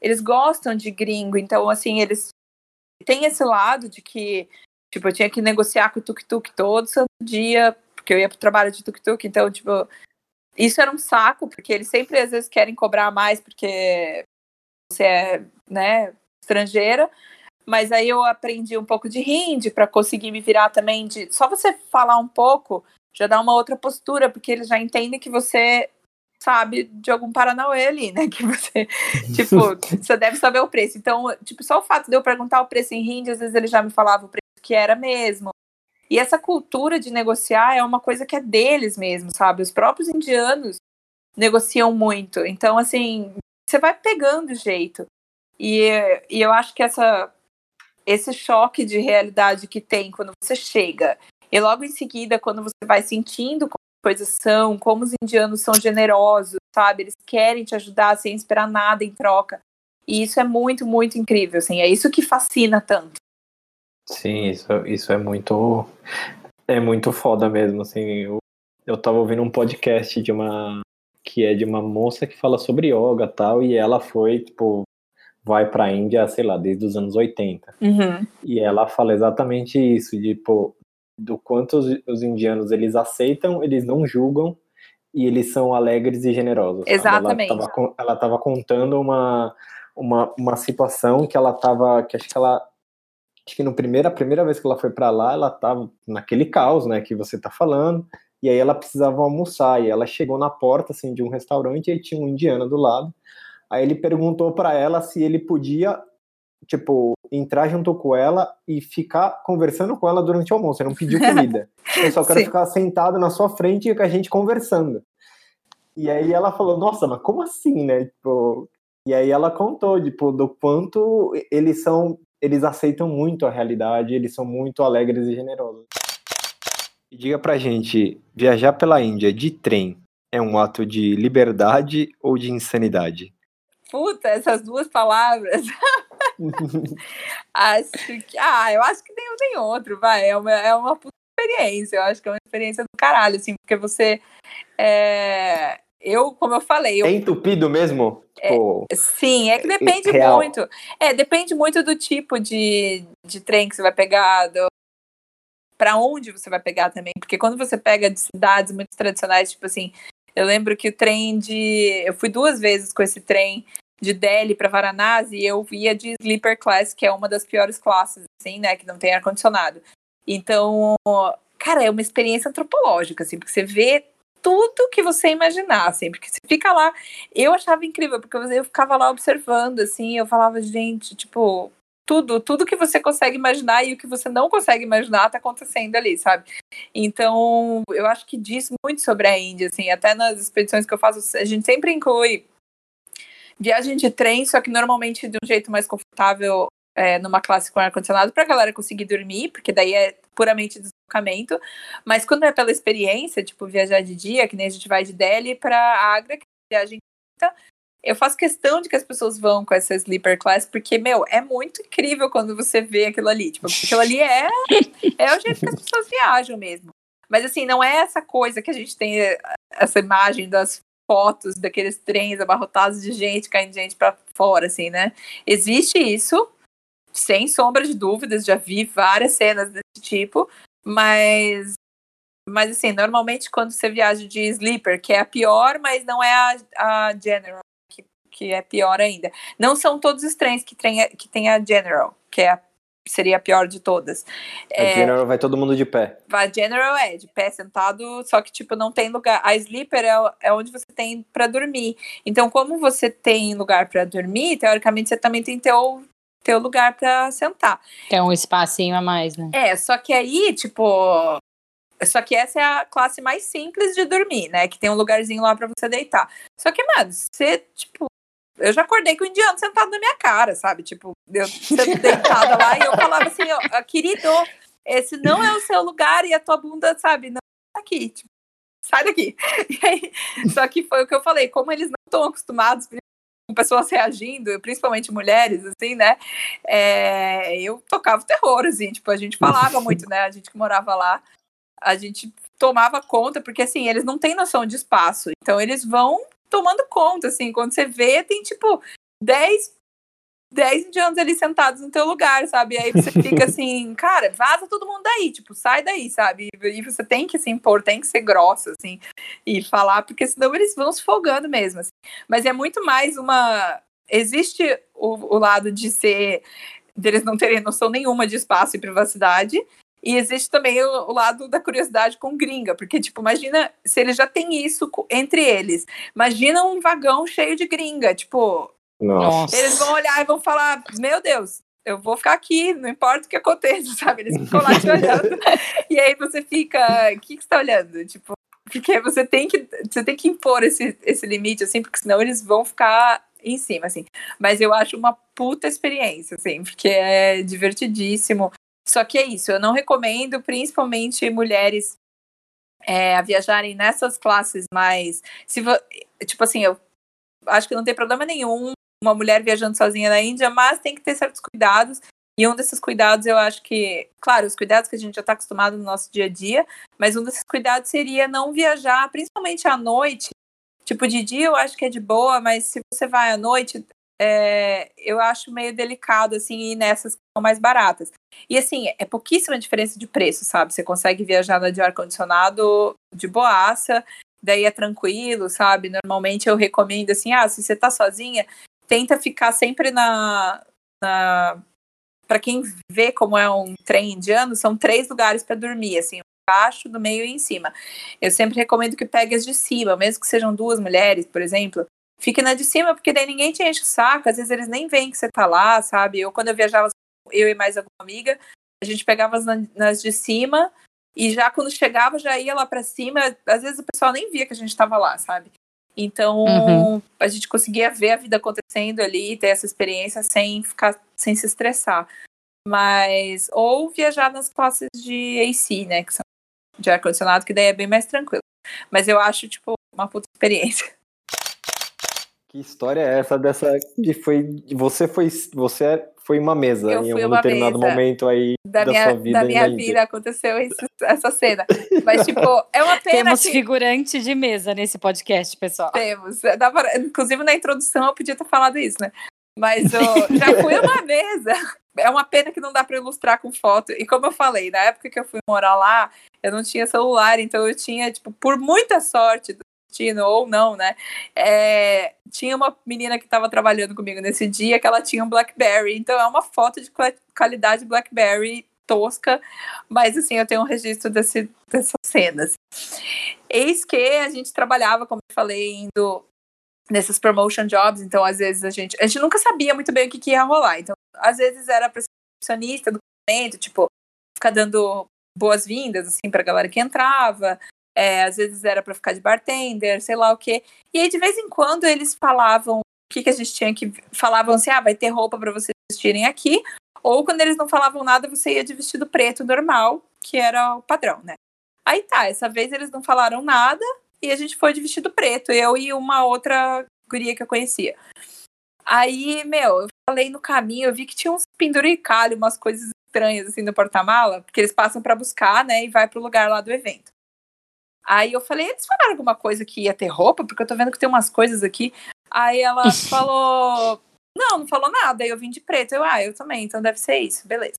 Speaker 3: eles gostam de gringo, então assim, eles têm esse lado de que Tipo, eu tinha que negociar com o tuk-tuk todo santo dia, porque eu ia pro trabalho de tuk-tuk, então, tipo, isso era um saco, porque eles sempre às vezes querem cobrar mais porque você é, né, estrangeira. Mas aí eu aprendi um pouco de hindi para conseguir me virar também de só você falar um pouco já dá uma outra postura, porque eles já entendem que você sabe de algum Paranauê ali, né? Que você, tipo, você deve saber o preço. Então, tipo, só o fato de eu perguntar o preço em hindi, às vezes ele já me falava o preço que era mesmo. E essa cultura de negociar é uma coisa que é deles mesmo, sabe? Os próprios indianos negociam muito. Então, assim, você vai pegando o jeito. E, e eu acho que essa, esse choque de realidade que tem quando você chega, e logo em seguida, quando você vai sentindo como as coisas são, como os indianos são generosos, sabe? Eles querem te ajudar sem esperar nada em troca. E isso é muito, muito incrível, assim. É isso que fascina tanto.
Speaker 1: Sim, isso, isso é muito. É muito foda mesmo, assim. Eu, eu tava ouvindo um podcast de uma. que é de uma moça que fala sobre yoga tal, e ela foi, tipo, vai pra Índia, sei lá, desde os anos 80.
Speaker 3: Uhum.
Speaker 1: E ela fala exatamente isso, de, pô, do quanto os, os, indianos eles aceitam, eles não julgam e eles são alegres e generosos.
Speaker 3: Exatamente.
Speaker 1: Ela tava, ela tava contando uma, uma, uma situação que ela tava, que acho que ela acho que no primeira, a primeira vez que ela foi para lá, ela tava naquele caos, né, que você tá falando, e aí ela precisava almoçar, e ela chegou na porta, assim, de um restaurante, e tinha um indiano do lado, aí ele perguntou para ela se ele podia, tipo, entrar junto com ela e ficar conversando com ela durante o almoço, ele não pediu comida, eu só quero Sim. ficar sentado na sua frente e com a gente conversando. E aí ela falou, nossa, mas como assim, né, tipo... E aí ela contou, tipo, do quanto eles são eles aceitam muito a realidade, eles são muito alegres e generosos. E diga pra gente, viajar pela Índia de trem é um ato de liberdade ou de insanidade?
Speaker 3: Puta, essas duas palavras. acho que. Ah, eu acho que nenhum nem outro, vai. É uma, é uma experiência. Eu acho que é uma experiência do caralho, assim, porque você. É, eu, como eu falei. Eu,
Speaker 1: é entupido mesmo?
Speaker 3: É, tipo, sim, é que depende real. muito. É, depende muito do tipo de, de trem que você vai pegar, do, para onde você vai pegar também. Porque quando você pega de cidades muito tradicionais, tipo assim, eu lembro que o trem de. Eu fui duas vezes com esse trem de Delhi para Varanasi eu via de sleeper class, que é uma das piores classes, assim, né? Que não tem ar-condicionado. Então, cara, é uma experiência antropológica, assim, porque você vê tudo que você imaginar, assim, porque você fica lá. Eu achava incrível, porque eu ficava lá observando, assim, eu falava, gente, tipo, tudo, tudo que você consegue imaginar e o que você não consegue imaginar tá acontecendo ali, sabe? Então, eu acho que diz muito sobre a Índia, assim, até nas expedições que eu faço, a gente sempre inclui viagem de trem, só que normalmente de um jeito mais confortável, é, numa classe com ar-condicionado, pra galera conseguir dormir, porque daí é puramente deslocamento. Mas quando é pela experiência, tipo viajar de dia, que nem a gente vai de Delhi para Agra, que é viagem eu faço questão de que as pessoas vão com essa sleeper class, porque, meu, é muito incrível quando você vê aquilo ali. Tipo, aquilo ali é, é o jeito que as pessoas viajam mesmo. Mas, assim, não é essa coisa que a gente tem, essa imagem das fotos daqueles trens abarrotados de gente, caindo gente para fora, assim, né? Existe isso, sem sombra de dúvidas, já vi várias cenas desse tipo, mas mas assim, normalmente quando você viaja de sleeper, que é a pior, mas não é a, a general, que é pior ainda. Não são todos os trens que tem, que tem a General, que é a, seria a pior de todas.
Speaker 1: A é, General vai todo mundo de pé.
Speaker 3: A General é de pé, sentado, só que tipo não tem lugar. A Sleeper é, é onde você tem para dormir. Então, como você tem lugar para dormir, teoricamente você também tem teu teu lugar para sentar.
Speaker 2: Tem um espacinho a mais, né?
Speaker 3: É, só que aí, tipo, só que essa é a classe mais simples de dormir, né? Que tem um lugarzinho lá para você deitar. Só que, mano, você, tipo, eu já acordei com o indiano sentado na minha cara, sabe? Tipo, eu sendo deitada lá e eu falava assim, oh, querido, esse não é o seu lugar e a tua bunda, sabe, não tá aqui, tipo, sai daqui. Aí, só que foi o que eu falei, como eles não estão acostumados com pessoas reagindo, principalmente mulheres, assim, né? É, eu tocava terror, assim, tipo, a gente falava muito, né? A gente que morava lá, a gente tomava conta, porque assim, eles não têm noção de espaço, então eles vão tomando conta, assim, quando você vê, tem tipo 10 10 indianos ali sentados no teu lugar, sabe? E aí você fica assim, cara, vaza todo mundo daí, tipo, sai daí, sabe? E você tem que se impor, tem que ser grossa, assim, e falar, porque senão eles vão se folgando mesmo, assim. Mas é muito mais uma. Existe o, o lado de ser. deles não terem noção nenhuma de espaço e privacidade, e existe também o, o, lado da curiosidade com gringa, porque, tipo, imagina se eles já têm isso entre eles. Imagina um vagão cheio de gringa, tipo. Nossa. Eles vão olhar e vão falar: Meu Deus, eu vou ficar aqui, não importa o que aconteça, sabe? Eles ficam lá te olhando. e aí você fica: O que, que você tá olhando? Tipo, porque você tem que, você tem que impor esse, esse limite, assim, porque senão eles vão ficar em cima, assim. Mas eu acho uma puta experiência, assim, porque é divertidíssimo. Só que é isso, eu não recomendo, principalmente mulheres, é, a viajarem nessas classes mais. Se Tipo assim, eu acho que não tem problema nenhum uma mulher viajando sozinha na Índia, mas tem que ter certos cuidados. E um desses cuidados, eu acho que, claro, os cuidados que a gente já está acostumado no nosso dia a dia, mas um desses cuidados seria não viajar, principalmente à noite. Tipo, de dia eu acho que é de boa, mas se você vai à noite, é, eu acho meio delicado, assim, ir nessas que são mais baratas. E, assim, é pouquíssima diferença de preço, sabe? Você consegue viajar na de ar-condicionado de boaça, daí é tranquilo, sabe? Normalmente eu recomendo, assim, ah, se você tá sozinha, tenta ficar sempre na... na... Para quem vê como é um trem indiano, são três lugares para dormir, assim, embaixo, do meio e em cima. Eu sempre recomendo que pegue as de cima, mesmo que sejam duas mulheres, por exemplo, fique na de cima, porque daí ninguém te enche o saco, às vezes eles nem veem que você tá lá, sabe? Eu, quando eu viajava, eu e mais alguma amiga, a gente pegava as nas de cima, e já quando chegava, já ia lá para cima, às vezes o pessoal nem via que a gente tava lá, sabe? Então, uhum. a gente conseguia ver a vida acontecendo ali, ter essa experiência sem ficar, sem se estressar. Mas, ou viajar nas classes de AC, né, que são de ar-condicionado, que daí é bem mais tranquilo. Mas eu acho, tipo, uma puta experiência.
Speaker 1: Que história é essa dessa de foi você foi você foi uma mesa
Speaker 3: Eu
Speaker 1: em algum determinado
Speaker 3: mesa
Speaker 1: momento aí
Speaker 3: Da,
Speaker 1: da,
Speaker 3: minha,
Speaker 1: sua vida.
Speaker 3: da minha
Speaker 1: Índia.
Speaker 3: vida aconteceu isso- essa cena. Mas, tipo, é uma pena
Speaker 2: Temos
Speaker 3: que
Speaker 2: figurante de mesa nesse podcast, pessoal.
Speaker 3: temos. Pra- inclusive, na introdução eu podia ter falado isso, né? Mas ó, já fui uma mesa. É uma pena que não dá para ilustrar com foto. E como eu falei, na época que eu fui morar lá, eu não tinha celular, então eu tinha, tipo, por muita sorte do destino, ou não, né? é, tinha uma menina que estava trabalhando comigo nesse dia que ela tinha um Blackberry. Então é uma foto de qua- qualidade Blackberry tosca, mas assim, eu tenho um registro desse, dessas cenas. Eis que a gente trabalhava, como eu falei, indo nesses promotion jobs, então às vezes a gente, a gente nunca sabia muito bem o que, que ia rolar. Então, às vezes era para recepcionista do momento, tipo, ficar dando boas-vindas assim para galera que entrava. É, às vezes era para ficar de bartender, sei lá o quê. E aí de vez em quando eles falavam o que, que a gente tinha que falavam assim, ah, vai ter roupa para vocês vestirem aqui. Ou quando eles não falavam nada, você ia de vestido preto normal, que era o padrão, né? Aí tá, essa vez eles não falaram nada e a gente foi de vestido preto, eu e uma outra guria que eu conhecia. Aí, meu, eu falei no caminho, eu vi que tinha uns penduricalhos, umas coisas estranhas assim no porta-mala, porque eles passam para buscar, né, e vai pro lugar lá do evento. Aí eu falei, eles falaram alguma coisa que ia ter roupa, porque eu tô vendo que tem umas coisas aqui. Aí ela falou, não, não falou nada. Aí eu vim de preto. Eu, ah, eu também, então deve ser isso, beleza.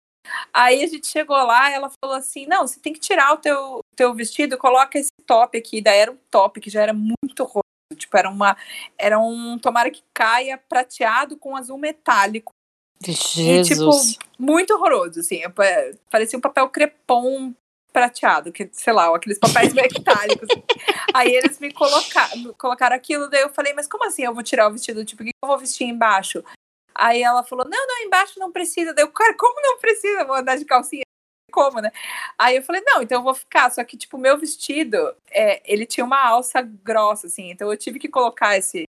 Speaker 3: Aí a gente chegou lá, ela falou assim: não, você tem que tirar o teu, teu vestido, coloca esse top aqui. Daí era um top que já era muito horroroso. Tipo, era uma. Era um tomara que caia prateado com azul metálico.
Speaker 2: Jesus.
Speaker 3: E, tipo, muito horroroso, assim. é, Parecia um papel crepom prateado, que, sei lá, aqueles papéis metálicos. Aí eles me colocaram, colocaram aquilo, daí eu falei, mas como assim eu vou tirar o vestido? Tipo, o que eu vou vestir embaixo? Aí ela falou, não, não, embaixo não precisa. Daí eu, cara, como não precisa? Eu vou andar de calcinha? Como, né? Aí eu falei, não, então eu vou ficar. Só que, tipo, meu vestido, é, ele tinha uma alça grossa, assim. Então eu tive que colocar esse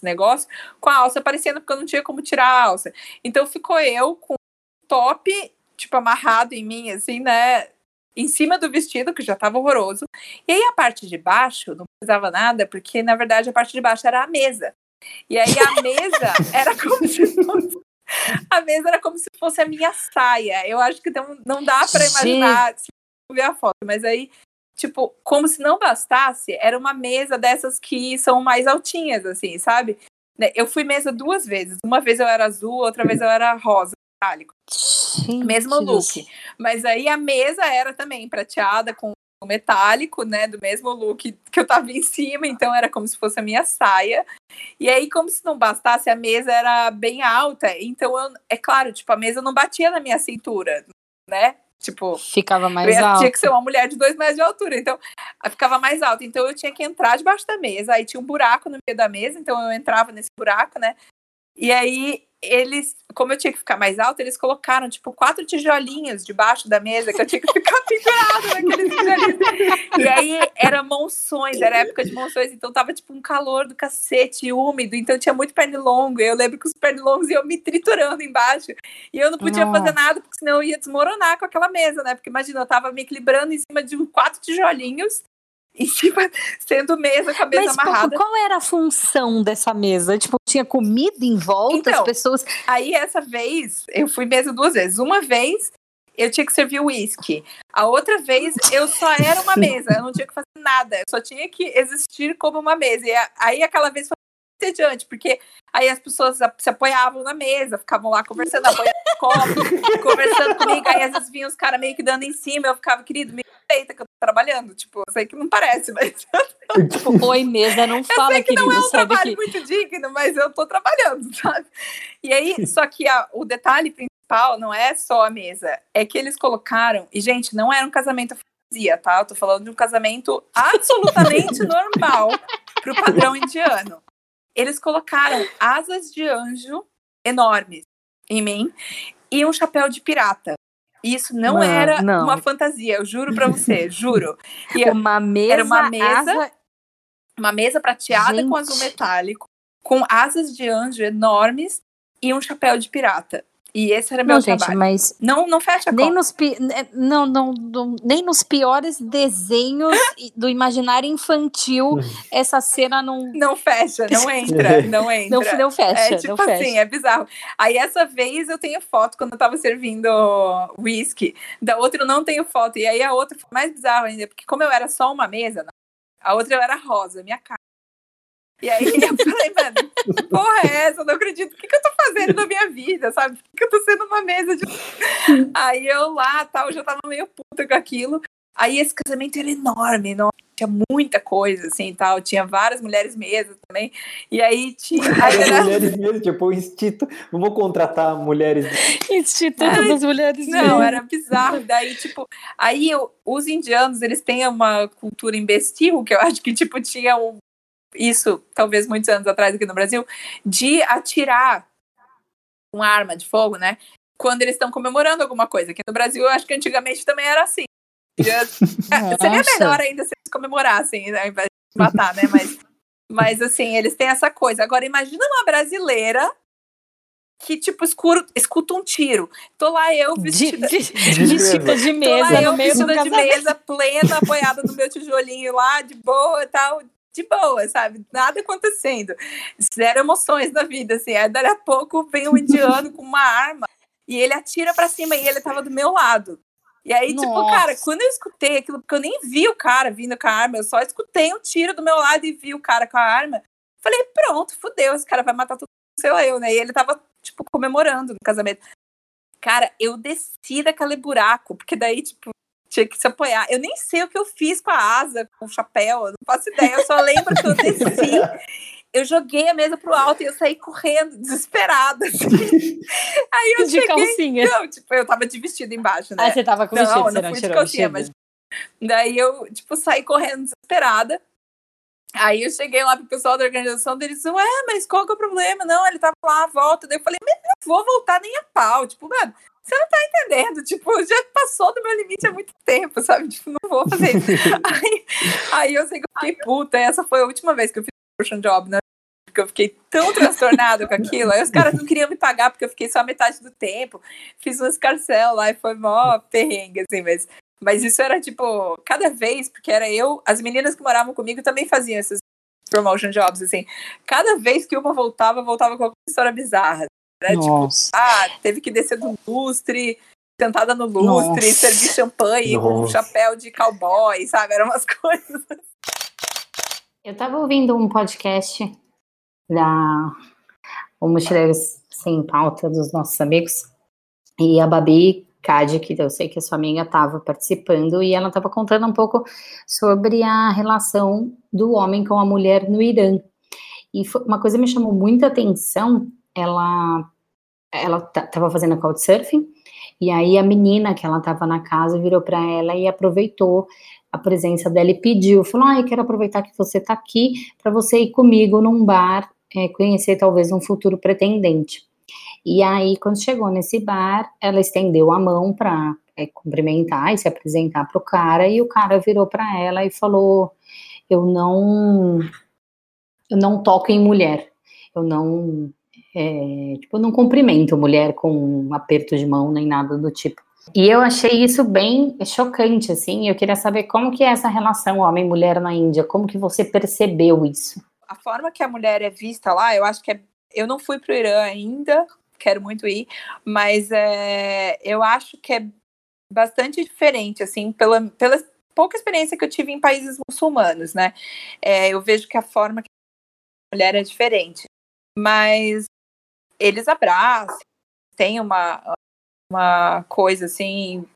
Speaker 3: negócio com a alça aparecendo, porque eu não tinha como tirar a alça. Então ficou eu com top, tipo, amarrado em mim, assim, né? Em cima do vestido, que já tava horroroso. E aí a parte de baixo não precisava nada, porque na verdade a parte de baixo era a mesa. E aí a mesa era como se fosse. A mesa era como se fosse a minha saia. Eu acho que não, não dá para imaginar se ver a foto, mas aí, tipo, como se não bastasse, era uma mesa dessas que são mais altinhas, assim, sabe? Né, Eu fui mesa duas vezes. Uma vez eu era azul, outra vez eu era rosa, metálico. Mesmo look. Mas aí a mesa era também prateada com metálico, né, do mesmo look que eu tava em cima, então era como se fosse a minha saia. E aí, como se não bastasse, a mesa era bem alta, então eu, é claro, tipo, a mesa não batia na minha cintura, né? Tipo,
Speaker 2: Ficava mais alto.
Speaker 3: tinha que ser uma mulher de dois metros de altura, então ficava mais alta. Então eu tinha que entrar debaixo da mesa, aí tinha um buraco no meio da mesa, então eu entrava nesse buraco, né? E aí eles, como eu tinha que ficar mais alta, eles colocaram tipo quatro tijolinhos debaixo da mesa que eu tinha que ficar pendurado naqueles tijolinhos. E aí era monções, era época de monções, então tava tipo um calor do cacete, úmido, então tinha muito pernilongo. Eu lembro que os pernilongos iam me triturando embaixo. E eu não podia
Speaker 2: Nossa.
Speaker 3: fazer nada, porque senão eu ia desmoronar com aquela mesa, né? Porque imagina, eu tava me equilibrando em cima de quatro tijolinhos, em cima, sendo mesa com a mesa
Speaker 2: Mas
Speaker 3: amarrada.
Speaker 2: qual era a função dessa mesa? Tipo, tinha comida em volta, as
Speaker 3: Então,
Speaker 2: pessoas.
Speaker 3: Aí essa vez, eu fui mesa duas vezes. Uma vez eu tinha que servir uísque. A outra vez eu só era uma mesa, eu não tinha que fazer nada, eu só tinha que existir como uma mesa. E aí aquela vez foi entediante, porque aí as pessoas se apoiavam na mesa, ficavam lá conversando, apoiando no copo, conversando comigo, aí às vezes vinham os caras meio que dando em cima, eu ficava, querido, me respeita que eu tô trabalhando. Tipo, eu sei que não parece, mas
Speaker 2: Tipo, oi, mesa, não fala,
Speaker 3: sei que
Speaker 2: querido.
Speaker 3: não é um
Speaker 2: Sabe
Speaker 3: trabalho
Speaker 2: que.
Speaker 3: muito digno, mas eu tô trabalhando, sabe? E aí, só que a- o detalhe principal não é só a mesa, é que eles colocaram, e gente, não era um casamento fantasia, tá? Eu tô falando de um casamento absolutamente normal pro padrão indiano. Eles colocaram asas de anjo enormes em mim e um chapéu de pirata. Isso não
Speaker 2: Mano,
Speaker 3: era
Speaker 2: não.
Speaker 3: uma fantasia, eu juro pra você, juro. E eu-
Speaker 2: Uma mesa,
Speaker 3: Era uma mesa
Speaker 2: asa-
Speaker 3: uma mesa prateada com
Speaker 2: Gente.
Speaker 3: azul metálico, com asas de anjo enormes e um chapéu de pirata. E esse era meu
Speaker 2: Não, gente,
Speaker 3: trabalho.
Speaker 2: mas
Speaker 3: Não, não fecha a
Speaker 2: nem
Speaker 3: conta.
Speaker 2: nos, pi- não, não, não- nem nos piores desenhos do imaginário infantil essa cena não,
Speaker 3: Não fecha, não entra, não entra.
Speaker 2: não, não fecha.
Speaker 3: É tipo
Speaker 2: não fecha.
Speaker 3: assim, é bizarro. Aí essa vez eu tenho foto quando eu tava servindo whisky, da outra eu não tenho foto. E aí a outra foi mais bizarro ainda, porque como eu era só uma mesa, né, a outra eu era rosa, minha cara. E aí eu falei, mano, que porra é essa? Eu não acredito. O que, que eu tô fazendo na minha vida, sabe? Por que, que eu tô sendo uma mesa de. Aí eu lá, tal, já tava meio puta com aquilo. Aí esse casamento era enorme, enorme. Tinha muita coisa, assim, tal. Tinha várias mulheres mesas também. E aí tinha. Aí era-
Speaker 1: mulheres mesmo, tipo, o instinto. Não vou contratar mulheres.
Speaker 2: Instituto das Mulheres
Speaker 3: Não, era bizarro. Daí, tipo, aí eu- os indianos, eles têm uma cultura imbecil, que eu acho que, tipo, tinha um, isso, talvez muitos anos atrás aqui no Brasil, de atirar uma arma de fogo, né? Quando eles estão comemorando alguma coisa. Aqui no Brasil, eu acho que antigamente também era assim. É, Seria
Speaker 2: Nossa.
Speaker 3: melhor ainda se eles comemorassem, né, ao invés de matar, né? Mas, mas assim, eles têm essa coisa. Agora, imagina uma brasileira que, tipo, escuro, escuta um tiro. Tô lá eu vestida.
Speaker 2: de,
Speaker 1: De
Speaker 2: vestida de
Speaker 3: Tô lá
Speaker 2: mesa
Speaker 3: eu vestida de mesa, plena, apoiada no meu tijolinho lá, de boa e tal. De boa, sabe? Nada acontecendo. Zero emoções na vida, assim. Aí, dali a pouco, vem um indiano com uma arma e ele atira pra cima e ele tava do meu lado. E aí, tipo,
Speaker 2: Nossa.
Speaker 3: cara, quando eu escutei aquilo, porque eu nem vi o cara vindo com a arma, eu só escutei um tiro do meu lado e vi o cara com a arma. Falei, pronto, fudeu, esse cara vai matar todo sei lá eu, né? E ele tava, tipo, comemorando no casamento. Cara, eu desci daquele buraco, porque daí, tipo, tinha que se apoiar. Eu nem sei o que eu fiz com a asa, com o chapéu, eu não faço ideia. Eu só lembro que eu desci, eu joguei a mesa pro alto e eu saí correndo, desesperada. assim. Aí eu
Speaker 2: De
Speaker 3: cheguei.
Speaker 2: calcinha.
Speaker 3: Não, tipo, eu tava de vestido embaixo, né?
Speaker 2: Ah, você tava com
Speaker 3: Não,
Speaker 2: vestido,
Speaker 3: não
Speaker 2: você não
Speaker 3: fui de
Speaker 2: tirou o
Speaker 3: calcinha,
Speaker 2: vestido.
Speaker 3: Daí eu, tipo, saí correndo desesperada. Aí eu cheguei lá pro pessoal da organização deles, ué, mas qual que é o problema? Não, ele tava lá volta. Daí eu falei, mas não vou voltar nem a pau. Tipo, mano, você não tá entendendo. Tipo, já passou do meu limite há muito tempo, sabe? Tipo, não vou fazer isso. aí, aí eu sei que eu fiquei puta. Essa foi a última vez que eu fiz um job, né? Porque eu fiquei tão transtornada com aquilo. Aí os caras não queriam me pagar porque eu fiquei só a metade do tempo. Fiz um escarcel lá e foi mó perrengue, assim, mas mas isso era tipo, cada vez, porque era eu, as meninas que moravam comigo também faziam esses promotion jobs, assim. Cada vez que uma voltava, voltava com alguma história bizarra. Né? Tipo,
Speaker 2: Nossa.
Speaker 3: ah, teve que descer do lustre, sentada no lustre,
Speaker 2: Nossa.
Speaker 3: servir champanhe com um
Speaker 1: Nossa.
Speaker 3: chapéu de cowboy, sabe? Eram umas coisas.
Speaker 2: Eu estava ouvindo um podcast da o Mochileiros Sem Pauta dos nossos amigos e a Babi Cade, que eu sei que a sua amiga estava participando, e ela estava contando um pouco sobre a relação do homem com a mulher no Irã. E foi- uma coisa que me chamou muita atenção, ela ela estava fazendo couchsurfing, e aí a menina que ela estava na casa virou para ela e aproveitou a presença dela e pediu, falou, ah, eu quero aproveitar que você está aqui para você ir comigo num bar, é, conhecer talvez um futuro pretendente. E aí, quando chegou nesse bar, ela estendeu a mão para cumprimentar e se apresentar para o cara, e o cara virou para ela e falou, eu não, eu não toco em mulher, eu não, é, tipo, não cumprimento mulher com um aperto de mão nem nada do tipo. E eu achei isso bem chocante, assim. Eu queria saber como que é essa relação homem-mulher na Índia, como que você percebeu isso?
Speaker 3: A forma que a mulher é vista lá, eu acho que é. Eu não fui pro Irã ainda, quero muito ir, mas é, eu acho que é bastante diferente, assim, pela, pela pouca experiência que eu tive em países muçulmanos, né? É, eu vejo que a forma que a mulher é diferente. Mas eles abraçam, tem uma, uma coisa assim.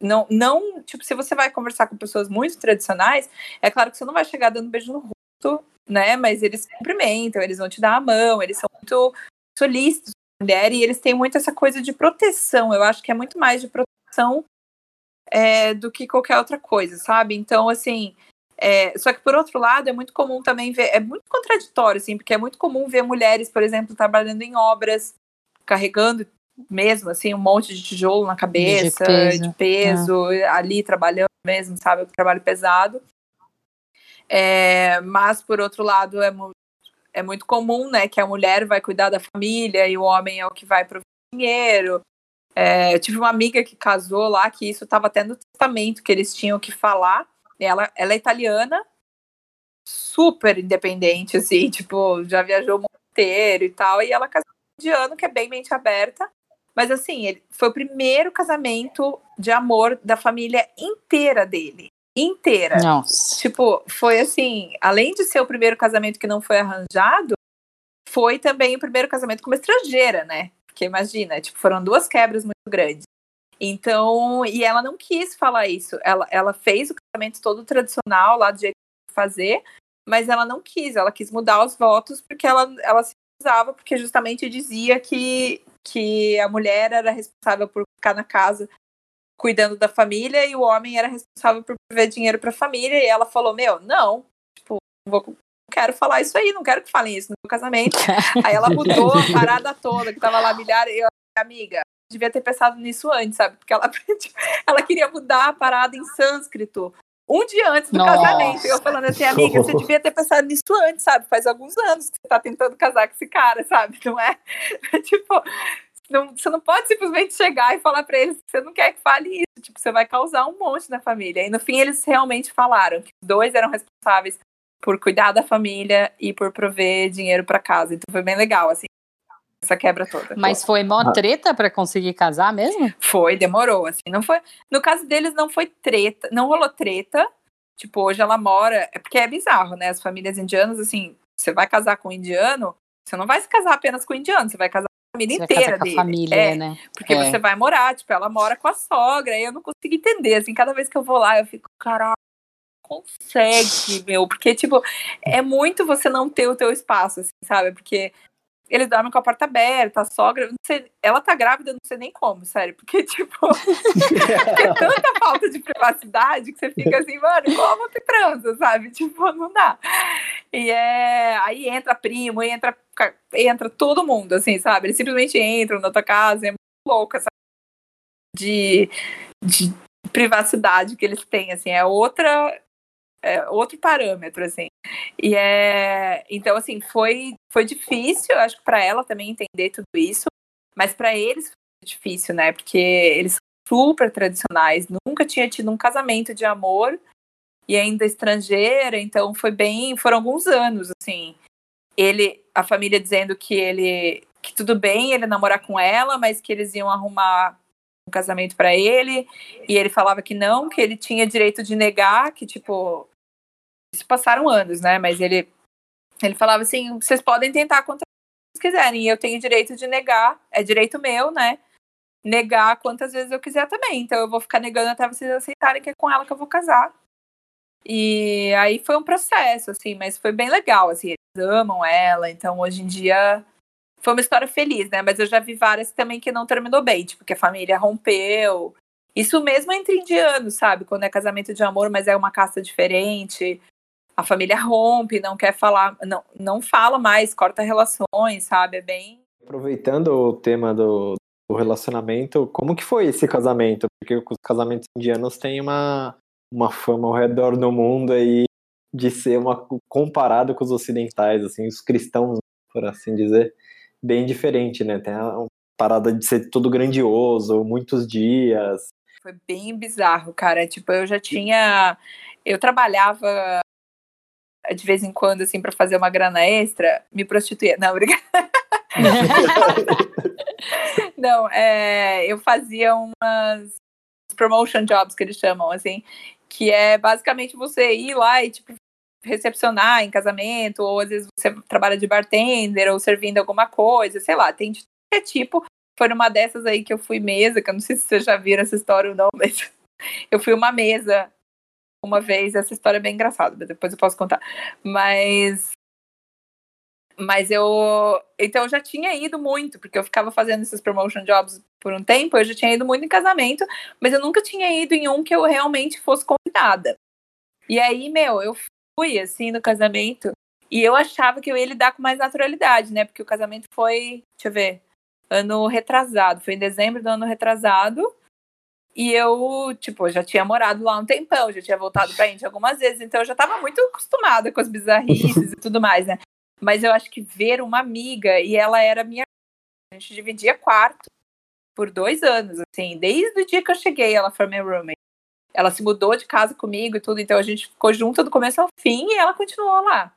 Speaker 3: Não, não, tipo, se você vai conversar com pessoas muito tradicionais, é claro que você não vai chegar dando beijo no rosto, né? Mas eles cumprimentam, eles vão te dar a mão, eles são muito solícitos mulher e eles têm muito essa coisa de proteção. Eu acho que é muito mais de proteção é, do que qualquer outra coisa, sabe? Então, assim, é, só que por outro lado, é muito comum também ver, é muito contraditório, assim, porque é muito comum ver mulheres, por exemplo, trabalhando em obras, carregando mesmo, assim, um monte de tijolo na cabeça,
Speaker 2: peso,
Speaker 3: de peso, ali trabalhando mesmo, sabe? Trabalho pesado. É, mas, por outro lado, é, mu- é muito comum, né, que a mulher vai cuidar da família e o homem é o que vai prover dinheiro. É, eu tive uma amiga que casou lá, que isso estava até no testamento, que eles tinham que falar. Ela, ela é italiana, super independente, assim, tipo, já viajou o mundo inteiro e tal, e ela casou com um indiano, que é bem mente aberta. Mas assim, ele foi o primeiro casamento de amor da família inteira dele. Inteira.
Speaker 2: Nossa.
Speaker 3: Tipo, foi assim, além de ser o primeiro casamento que não foi arranjado, foi também o primeiro casamento com uma estrangeira, né? Porque imagina, tipo, foram duas quebras muito grandes. Então, e ela não quis falar isso. Ela, ela fez o casamento todo tradicional, lá do jeito que fazer, mas ela não quis, ela quis mudar os votos porque ela, ela se usava, porque justamente dizia que, que a mulher era responsável por ficar na casa cuidando da família e o homem era responsável por prover dinheiro para a família. E ela falou: Meu, não, tipo, não, vou, quero falar isso aí, não quero que falem isso no meu casamento. aí ela mudou a parada toda, que tava lá milhares. Eu, amiga, devia ter pensado nisso antes, sabe? Porque ela, ela queria mudar a parada em sânscrito um dia antes do Nossa. casamento. Eu falando assim, amiga, você devia ter pensado nisso antes, sabe? Faz alguns anos que você tá tentando casar com esse cara, sabe? Não é? tipo, não, você não pode simplesmente chegar e falar para eles que você não quer que fale isso. Tipo, você vai causar um monte na família. E no fim, eles realmente falaram que os dois eram responsáveis por cuidar da família e por prover dinheiro para casa. Então foi bem legal, assim, essa quebra toda.
Speaker 2: Mas foi mó ah. treta para conseguir casar mesmo?
Speaker 3: Foi, demorou, assim, não foi. No caso deles não foi treta, não rolou treta. Tipo, hoje ela mora, é porque é bizarro, né? As famílias indianas, assim, você vai casar com um indiano, você não vai se casar apenas com um indiano, você vai casar com a família você inteira
Speaker 2: com
Speaker 3: dele.
Speaker 2: A família,
Speaker 3: é,
Speaker 2: né?
Speaker 3: Porque é. você vai morar, tipo, ela mora com a sogra, e eu não consigo entender, assim, cada vez que eu vou lá, eu fico, caralho, consegue, meu, porque, tipo, é muito você não ter o teu espaço, assim, sabe? Porque eles dormem com a porta aberta, a sogra, não sei, ela tá grávida, não sei nem como, sério, porque, tipo, é tanta falta de privacidade que você fica assim, mano, como que transa, sabe? Tipo, não dá. E é, aí entra primo, entra, entra todo mundo, assim, sabe? Eles simplesmente entram na tua casa, é muito louca, sabe? De, de privacidade que eles têm, assim, é outra, é outro parâmetro, assim. E é, então assim, foi foi difícil, acho que para ela também entender tudo isso, mas para eles foi difícil, né? Porque eles são super tradicionais, nunca tinha tido um casamento de amor e ainda estrangeira, então foi bem, foram alguns anos assim. Ele, a família dizendo que ele que tudo bem ele namorar com ela, mas que eles iam arrumar um casamento para ele, e ele falava que não, que ele tinha direito de negar, que tipo, passaram anos, né? Mas ele, ele falava assim: vocês podem tentar quantas vezes quiserem, e eu tenho direito de negar, é direito meu, né? Negar quantas vezes eu quiser também. Então eu vou ficar negando até vocês aceitarem que é com ela que eu vou casar. E aí foi um processo, assim, mas foi bem legal, assim, eles amam ela, então hoje em dia foi uma história feliz, né? Mas eu já vi várias também que não terminou bem, tipo, que a família rompeu. Isso mesmo entre indianos, sabe? Quando é casamento de amor, mas é uma caça diferente a família rompe, não quer falar, não, não fala mais, corta relações, sabe? É bem.
Speaker 1: Aproveitando o tema do, do relacionamento, como que foi esse casamento? Porque os casamentos indianos têm uma, uma fama ao redor do mundo aí de ser uma comparado com os ocidentais, assim, os cristãos, por assim dizer, bem diferente, né? Tem a parada de ser tudo grandioso, muitos dias.
Speaker 3: Foi bem bizarro, cara. Tipo, eu já tinha eu trabalhava de vez em quando, assim, para fazer uma grana extra, me prostituía. Não, obrigada. Não, é, eu fazia umas promotion jobs que eles chamam, assim, que é basicamente você ir lá e, tipo, recepcionar em casamento, ou às vezes você trabalha de bartender, ou servindo alguma coisa, sei lá, tem de qualquer tipo. Foi numa dessas aí que eu fui mesa, que eu não sei se vocês já viram essa história ou não, mas eu fui uma mesa uma vez, essa história é bem engraçada, depois eu posso contar. Mas mas eu então eu já tinha ido muito, porque eu ficava fazendo esses promotion jobs por um tempo, eu já tinha ido muito em casamento, mas eu nunca tinha ido em um que eu realmente fosse convidada. E aí, meu, eu fui assim no casamento e eu achava que eu ia lidar com mais naturalidade, né? Porque o casamento foi, deixa eu ver, ano retrasado, foi em dezembro do ano retrasado. E eu, tipo, já tinha morado lá um tempão, já tinha voltado pra Índia algumas vezes, então eu já tava muito acostumada com as bizarrices e tudo mais, né? Mas eu acho que ver uma amiga, e ela era minha. A gente dividia quarto. por dois anos, assim, desde o dia que eu cheguei, ela foi minha roommate. Ela se mudou de casa comigo e tudo, então a gente ficou junto do começo ao fim e ela continuou lá.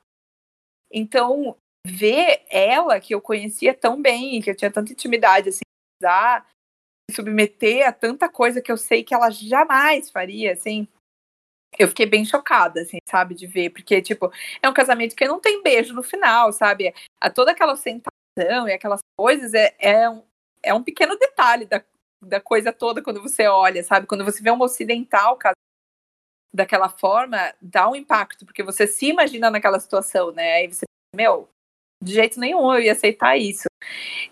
Speaker 3: Então, ver ela, que eu conhecia tão bem, que eu tinha tanta intimidade, assim, usar, submeter a tanta coisa que eu sei que ela jamais faria, assim, eu fiquei bem chocada, assim, sabe, de ver, porque, tipo, é um casamento que não tem beijo no final, sabe? A, toda aquela ostentação e aquelas coisas é, é, um, é um pequeno detalhe da, da coisa toda quando você olha, sabe? Quando você vê um ocidental casado daquela forma, dá um impacto, porque você se imagina naquela situação, né? Aí você, meu, de jeito nenhum eu ia aceitar isso.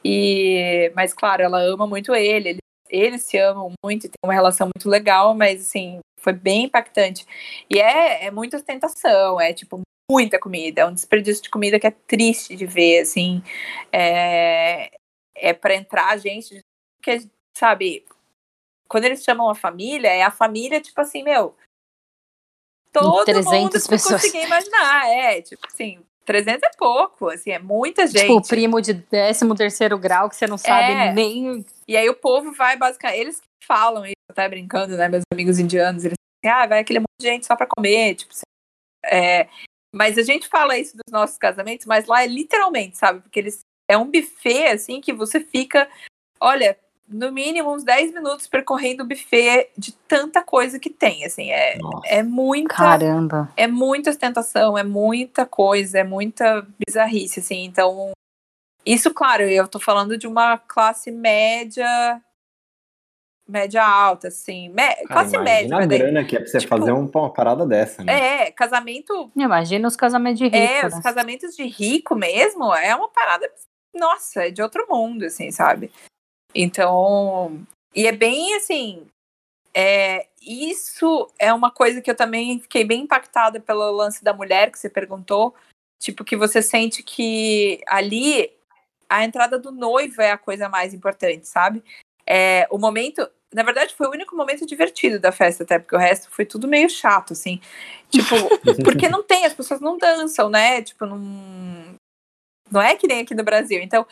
Speaker 3: E, mas claro, ela ama muito ele, eles, eles se amam muito, tem uma relação muito legal, mas assim, foi bem impactante. E é, é muita ostentação, é tipo muita comida, é um desperdício de comida que é triste de ver, assim. É, é para entrar gente que, sabe, quando eles chamam a família, é a família, tipo assim, meu. Todo 300 mundo que pessoas. conseguir imaginar, é, tipo assim, 300 é pouco, assim, é muita gente. Tipo,
Speaker 2: o primo de 13 terceiro grau que você não sabe é. nem...
Speaker 3: E aí o povo vai basicamente, eles falam isso, até brincando, né, meus amigos indianos, eles assim, ah, vai aquele monte de gente só pra comer, tipo, assim, é... Mas a gente fala isso dos nossos casamentos, mas lá é literalmente, sabe, porque eles... É um buffet, assim, que você fica, olha, no mínimo uns 10 minutos percorrendo o buffet de tanta coisa que tem, assim, é, é muita...
Speaker 2: Caramba!
Speaker 3: É muita ostentação, é muita coisa, é muita bizarrice, assim, então... Isso, claro, eu tô falando de uma classe média média alta, assim. Me... classe média.
Speaker 1: a grana que é pra você tipo, fazer uma parada dessa,
Speaker 3: né? É, casamento.
Speaker 2: Imagina os casamentos de rico.
Speaker 3: É, os né? casamentos de rico mesmo é uma parada. Nossa, é de outro mundo, assim, sabe? Então, e é bem assim, é, isso é uma coisa que eu também fiquei bem impactada pelo lance da mulher que você perguntou, tipo que você sente que ali a entrada do noivo é a coisa mais importante, sabe? É, o momento, na verdade, foi o único momento divertido da festa, até porque o resto foi tudo meio chato, assim. Tipo, porque não tem, as pessoas não dançam, né? Tipo, não. Não é que nem aqui no Brasil. Então,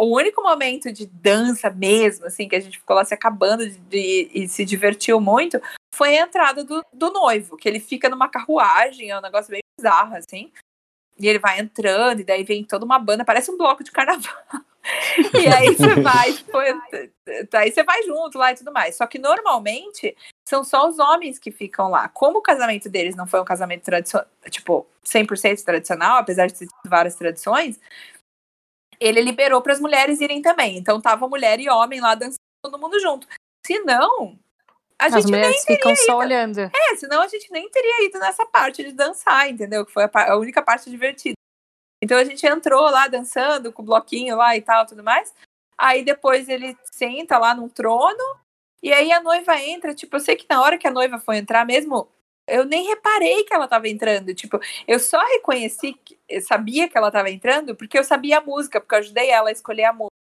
Speaker 3: o único momento de dança mesmo, assim, que a gente ficou lá se acabando de, de, e se divertiu muito, foi a entrada do, do noivo, que ele fica numa carruagem, é um negócio bem bizarro, assim. E ele vai entrando, e daí vem toda uma banda, parece um bloco de carnaval. e aí você vai, tipo, aí você vai junto lá e tudo mais. Só que normalmente são só os homens que ficam lá. Como o casamento deles não foi um casamento tradicional, tipo, 100% tradicional, apesar de ter várias tradições, ele liberou para as mulheres irem também. Então tava mulher e homem lá dançando todo mundo junto. Se não, a
Speaker 2: as
Speaker 3: gente
Speaker 2: mulheres
Speaker 3: nem
Speaker 2: ficam
Speaker 3: só
Speaker 2: olhando.
Speaker 3: É, senão a gente nem teria ido nessa parte de dançar, entendeu? Que foi a, a, única parte divertida. Então a gente entrou lá dançando com o bloquinho lá e tal, tudo mais. Aí depois ele senta lá num trono e aí a noiva entra, tipo, eu sei que na hora que a noiva foi entrar mesmo, eu nem reparei que ela estava entrando. Tipo, eu só reconheci, eu sabia que ela estava entrando porque eu sabia a música, porque eu ajudei ela a escolher a música.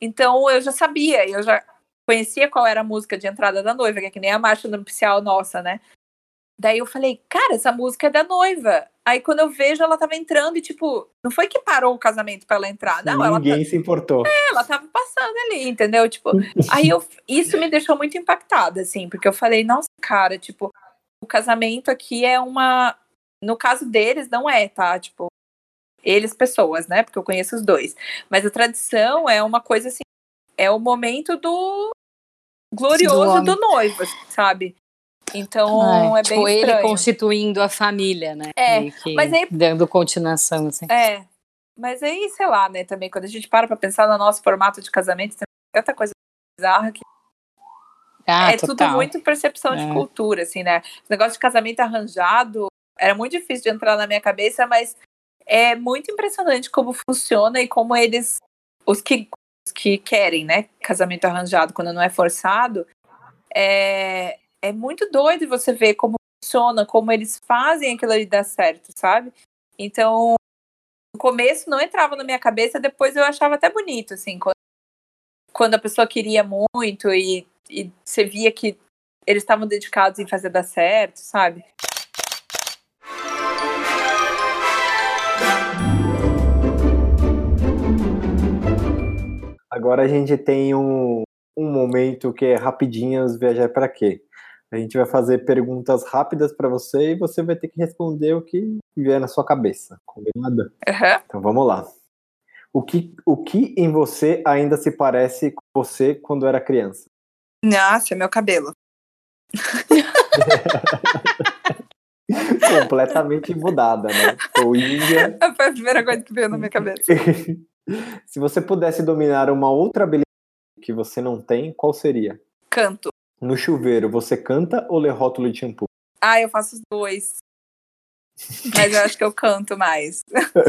Speaker 3: Então eu já sabia, eu já conhecia qual era a música de entrada da noiva, que é que nem a marcha nupcial nossa, né? Daí eu falei, cara, essa música é da noiva. Aí quando eu vejo, ela tava entrando e, tipo, não foi que parou o casamento para ela entrar, não.
Speaker 1: Ninguém
Speaker 3: ela
Speaker 1: se importou.
Speaker 3: É, ela tava passando ali, entendeu? Tipo, aí eu, isso me deixou muito impactada, assim, porque eu falei, nossa, cara, tipo, o casamento aqui é uma. No caso deles, não é, tá? Tipo, eles, pessoas, né? Porque eu conheço os dois. Mas a tradição é uma coisa assim. É o momento do glorioso do, do noivo, sabe? Então é, é tipo, bem estranho.
Speaker 2: ele constituindo a família, né?
Speaker 3: É, mas aí,
Speaker 2: dando continuação, assim.
Speaker 3: É, mas aí, sei lá, né, também, quando a gente para pra pensar no nosso formato de casamento, tem tanta coisa bizarra que ah, é total. tudo muito percepção é. de cultura, assim, né? O negócio de casamento arranjado era muito difícil de entrar na minha cabeça, mas é muito impressionante como funciona e como eles, os que, os que querem, né, casamento arranjado quando não é forçado, é, é muito doido você ver como funciona, como eles fazem aquilo ali dar certo, sabe? Então, no começo não entrava na minha cabeça, depois eu achava até bonito, assim, quando, quando a pessoa queria muito e e você via que eles estavam dedicados em fazer dar certo, sabe?
Speaker 1: Agora a gente tem um, um momento que é rapidinhas viajar para quê? A gente vai fazer perguntas rápidas para você e você vai ter que responder o que vier na sua cabeça. Combinado?
Speaker 3: Uhum.
Speaker 1: Então vamos lá. O que, o que em você ainda se parece com você quando era criança?
Speaker 3: Nossa, meu cabelo.
Speaker 1: Completamente mudada, né? Índia.
Speaker 3: Foi a primeira coisa que veio na minha cabeça.
Speaker 1: Se você pudesse dominar uma outra habilidade que você não tem, qual seria?
Speaker 3: Canto.
Speaker 1: No chuveiro, você canta ou lê rótulo de shampoo?
Speaker 3: Ah, eu faço os dois. Mas eu acho que eu canto mais.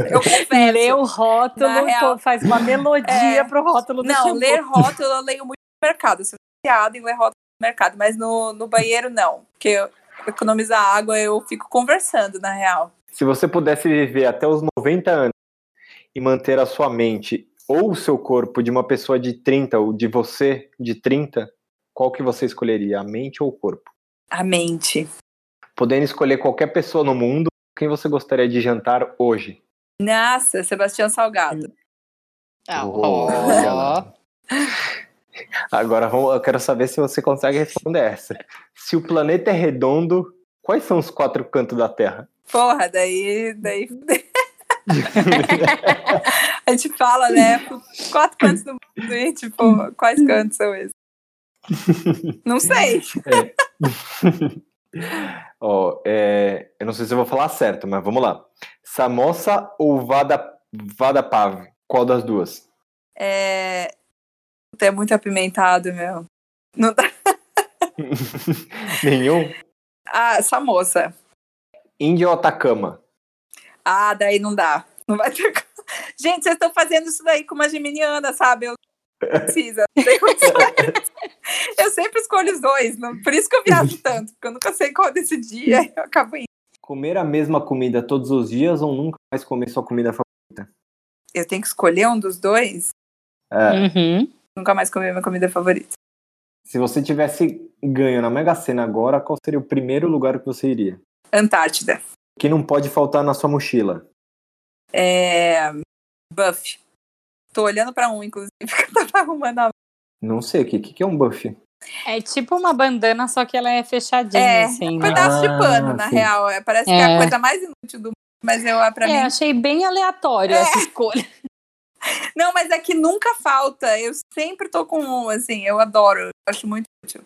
Speaker 3: Eu confesso.
Speaker 2: Lê o rótulo,
Speaker 3: real-
Speaker 2: faz uma melodia
Speaker 3: É.
Speaker 2: pro rótulo do
Speaker 3: Não,
Speaker 2: shampoo.
Speaker 3: ler rótulo eu leio muito no mercado. Eu sou viciada em ler rótulo no mercado, mas no, no banheiro não. Porque eu, economizar água eu fico conversando, na real.
Speaker 1: Se você pudesse viver até os 90 anos e manter a sua mente ou o seu corpo de uma pessoa de 30 ou de você de 30, qual que você escolheria, a mente ou o corpo?
Speaker 3: A mente.
Speaker 1: Podendo escolher qualquer pessoa no mundo, quem você gostaria de jantar hoje?
Speaker 3: Nossa, Sebastião Salgado.
Speaker 2: Ah,
Speaker 1: Oh. Agora eu quero saber se você consegue responder essa. Se o planeta é redondo, quais são os quatro cantos da Terra?
Speaker 3: Porra, daí. daí... a gente fala, né? Quatro cantos do mundo e, tipo, quais cantos são esses? Não sei.
Speaker 1: Ó, é, eu não sei se eu vou falar certo, mas vamos lá. Samosa ou Vada, Vadapav? Qual das duas?
Speaker 3: É... É muito apimentado, meu. Não dá.
Speaker 1: Nenhum?
Speaker 3: Ah, essa moça.
Speaker 1: Índia ou Atacama?
Speaker 3: Ah, daí não dá. Não vai ter. Gente, vocês estão fazendo isso daí com uma geminiana, sabe? Eu não precisa. não tem condições. eu sempre escolho os dois. não- Por isso que eu viajo tanto, porque eu nunca sei qual decidir. aí Eu acabo indo.
Speaker 1: Comer a mesma comida todos os dias ou nunca mais comer sua comida favorita?
Speaker 3: Eu tenho que escolher um dos dois.
Speaker 1: É,
Speaker 2: Uhum.
Speaker 3: Nunca mais comer minha comida favorita.
Speaker 1: se você tivesse ganho na Mega Sena agora, qual seria o primeiro lugar que você iria?
Speaker 3: Antártida.
Speaker 1: O que não pode faltar na sua mochila?
Speaker 3: É... Buff. Tô olhando pra um, inclusive, que eu tava arrumando a.
Speaker 1: Não sei, o que, que é um buff?
Speaker 2: É tipo uma bandana, só que ela é fechadinha,
Speaker 3: É,
Speaker 2: assim,
Speaker 3: um
Speaker 2: né?
Speaker 3: pedaço de
Speaker 1: Ah,
Speaker 3: pano, na
Speaker 1: sim.
Speaker 3: real. É, Parece que é a
Speaker 2: É.
Speaker 3: coisa mais inútil do mundo, mas eu, pra
Speaker 2: É,
Speaker 3: mim.
Speaker 2: achei bem aleatório
Speaker 3: É.
Speaker 2: essa escolha.
Speaker 3: Não, mas é que nunca falta. Eu sempre tô com um, assim, eu adoro, eu acho muito útil.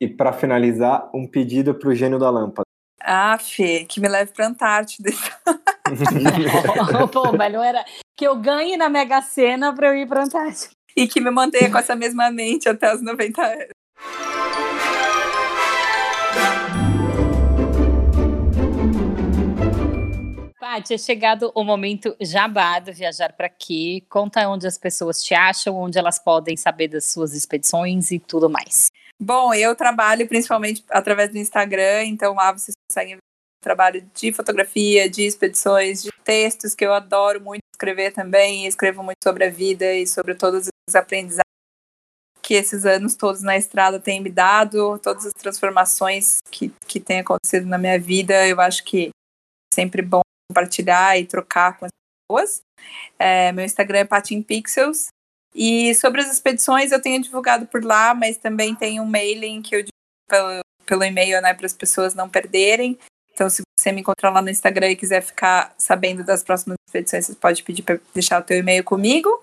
Speaker 1: E pra finalizar, um pedido pro gênio da lâmpada.
Speaker 3: Ah, Fê, que me leve pra Antártida.
Speaker 2: Pô, melhor era que eu ganhe na Mega Sena pra eu ir pra Antártica.
Speaker 3: E que me mantenha com essa mesma mente até os 90 anos.
Speaker 2: Paty, é chegado o momento jabá do Viajar para Quê. Conta onde as pessoas te acham, onde elas podem saber das suas expedições e tudo mais.
Speaker 3: Bom, eu trabalho principalmente através do Instagram, então lá vocês conseguem ver o trabalho de fotografia, de expedições, de textos que eu adoro muito escrever também. Escrevo muito sobre a vida e sobre todos os aprendizados que esses anos todos na estrada têm me dado, todas as transformações que, que têm acontecido na minha vida. Eu acho que é sempre bom compartilhar e trocar com as pessoas. É, meu Instagram é patimpixels. E sobre as expedições eu tenho divulgado por lá, mas também tem um mailing que eu divulgo pelo, pelo e-mail, né, para as pessoas não perderem. Então, se você me encontrar lá no Instagram e quiser ficar sabendo das próximas expedições, você pode pedir para deixar o teu e-mail comigo.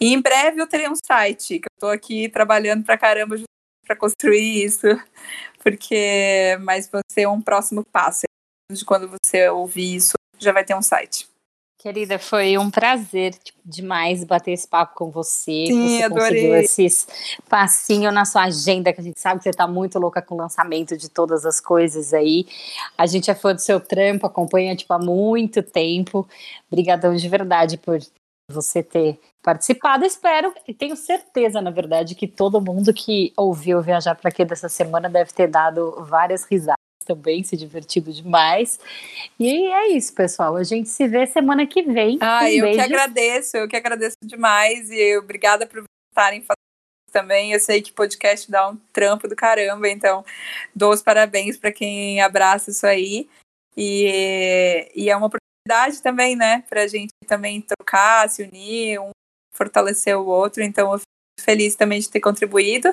Speaker 3: E em breve eu terei um site, que eu estou aqui trabalhando pra caramba para construir isso, porque mas vai ser um próximo passo. De quando você ouvir isso, já vai ter um site.
Speaker 2: Querida, foi um prazer tipo, demais bater esse papo com você.
Speaker 3: Sim,
Speaker 2: você
Speaker 3: adorei.
Speaker 2: conseguiu esses passinho na sua agenda, que a gente sabe que você está muito louca com o lançamento de todas as coisas aí. A gente é fã do seu trampo, acompanha tipo, há muito tempo. Obrigadão de verdade por você ter participado. Espero e tenho certeza, na verdade, que todo mundo que ouviu Viajar para Quê dessa semana deve ter dado várias risadas também, se divertido demais. E é isso, pessoal. A gente se vê semana que vem.
Speaker 3: Ah,
Speaker 2: Um
Speaker 3: eu que
Speaker 2: beijo.
Speaker 3: agradeço, eu que agradeço demais e obrigada por estarem fazendo também. Eu sei que podcast dá um trampo do caramba, então dou os parabéns para quem abraça isso aí. E, e é uma oportunidade também, né, para a gente também trocar, se unir, um fortalecer o outro. Então eu fico feliz também de ter contribuído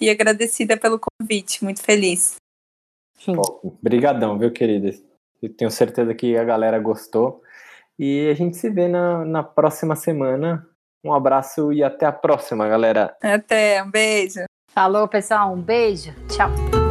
Speaker 3: e agradecida pelo convite, muito feliz.
Speaker 1: Obrigadão, viu, querida? Eu tenho certeza que a galera gostou. E a gente se vê na, na próxima semana. Um abraço e até a próxima, galera.
Speaker 3: Até, um beijo.
Speaker 2: Falou, pessoal, um beijo. Tchau.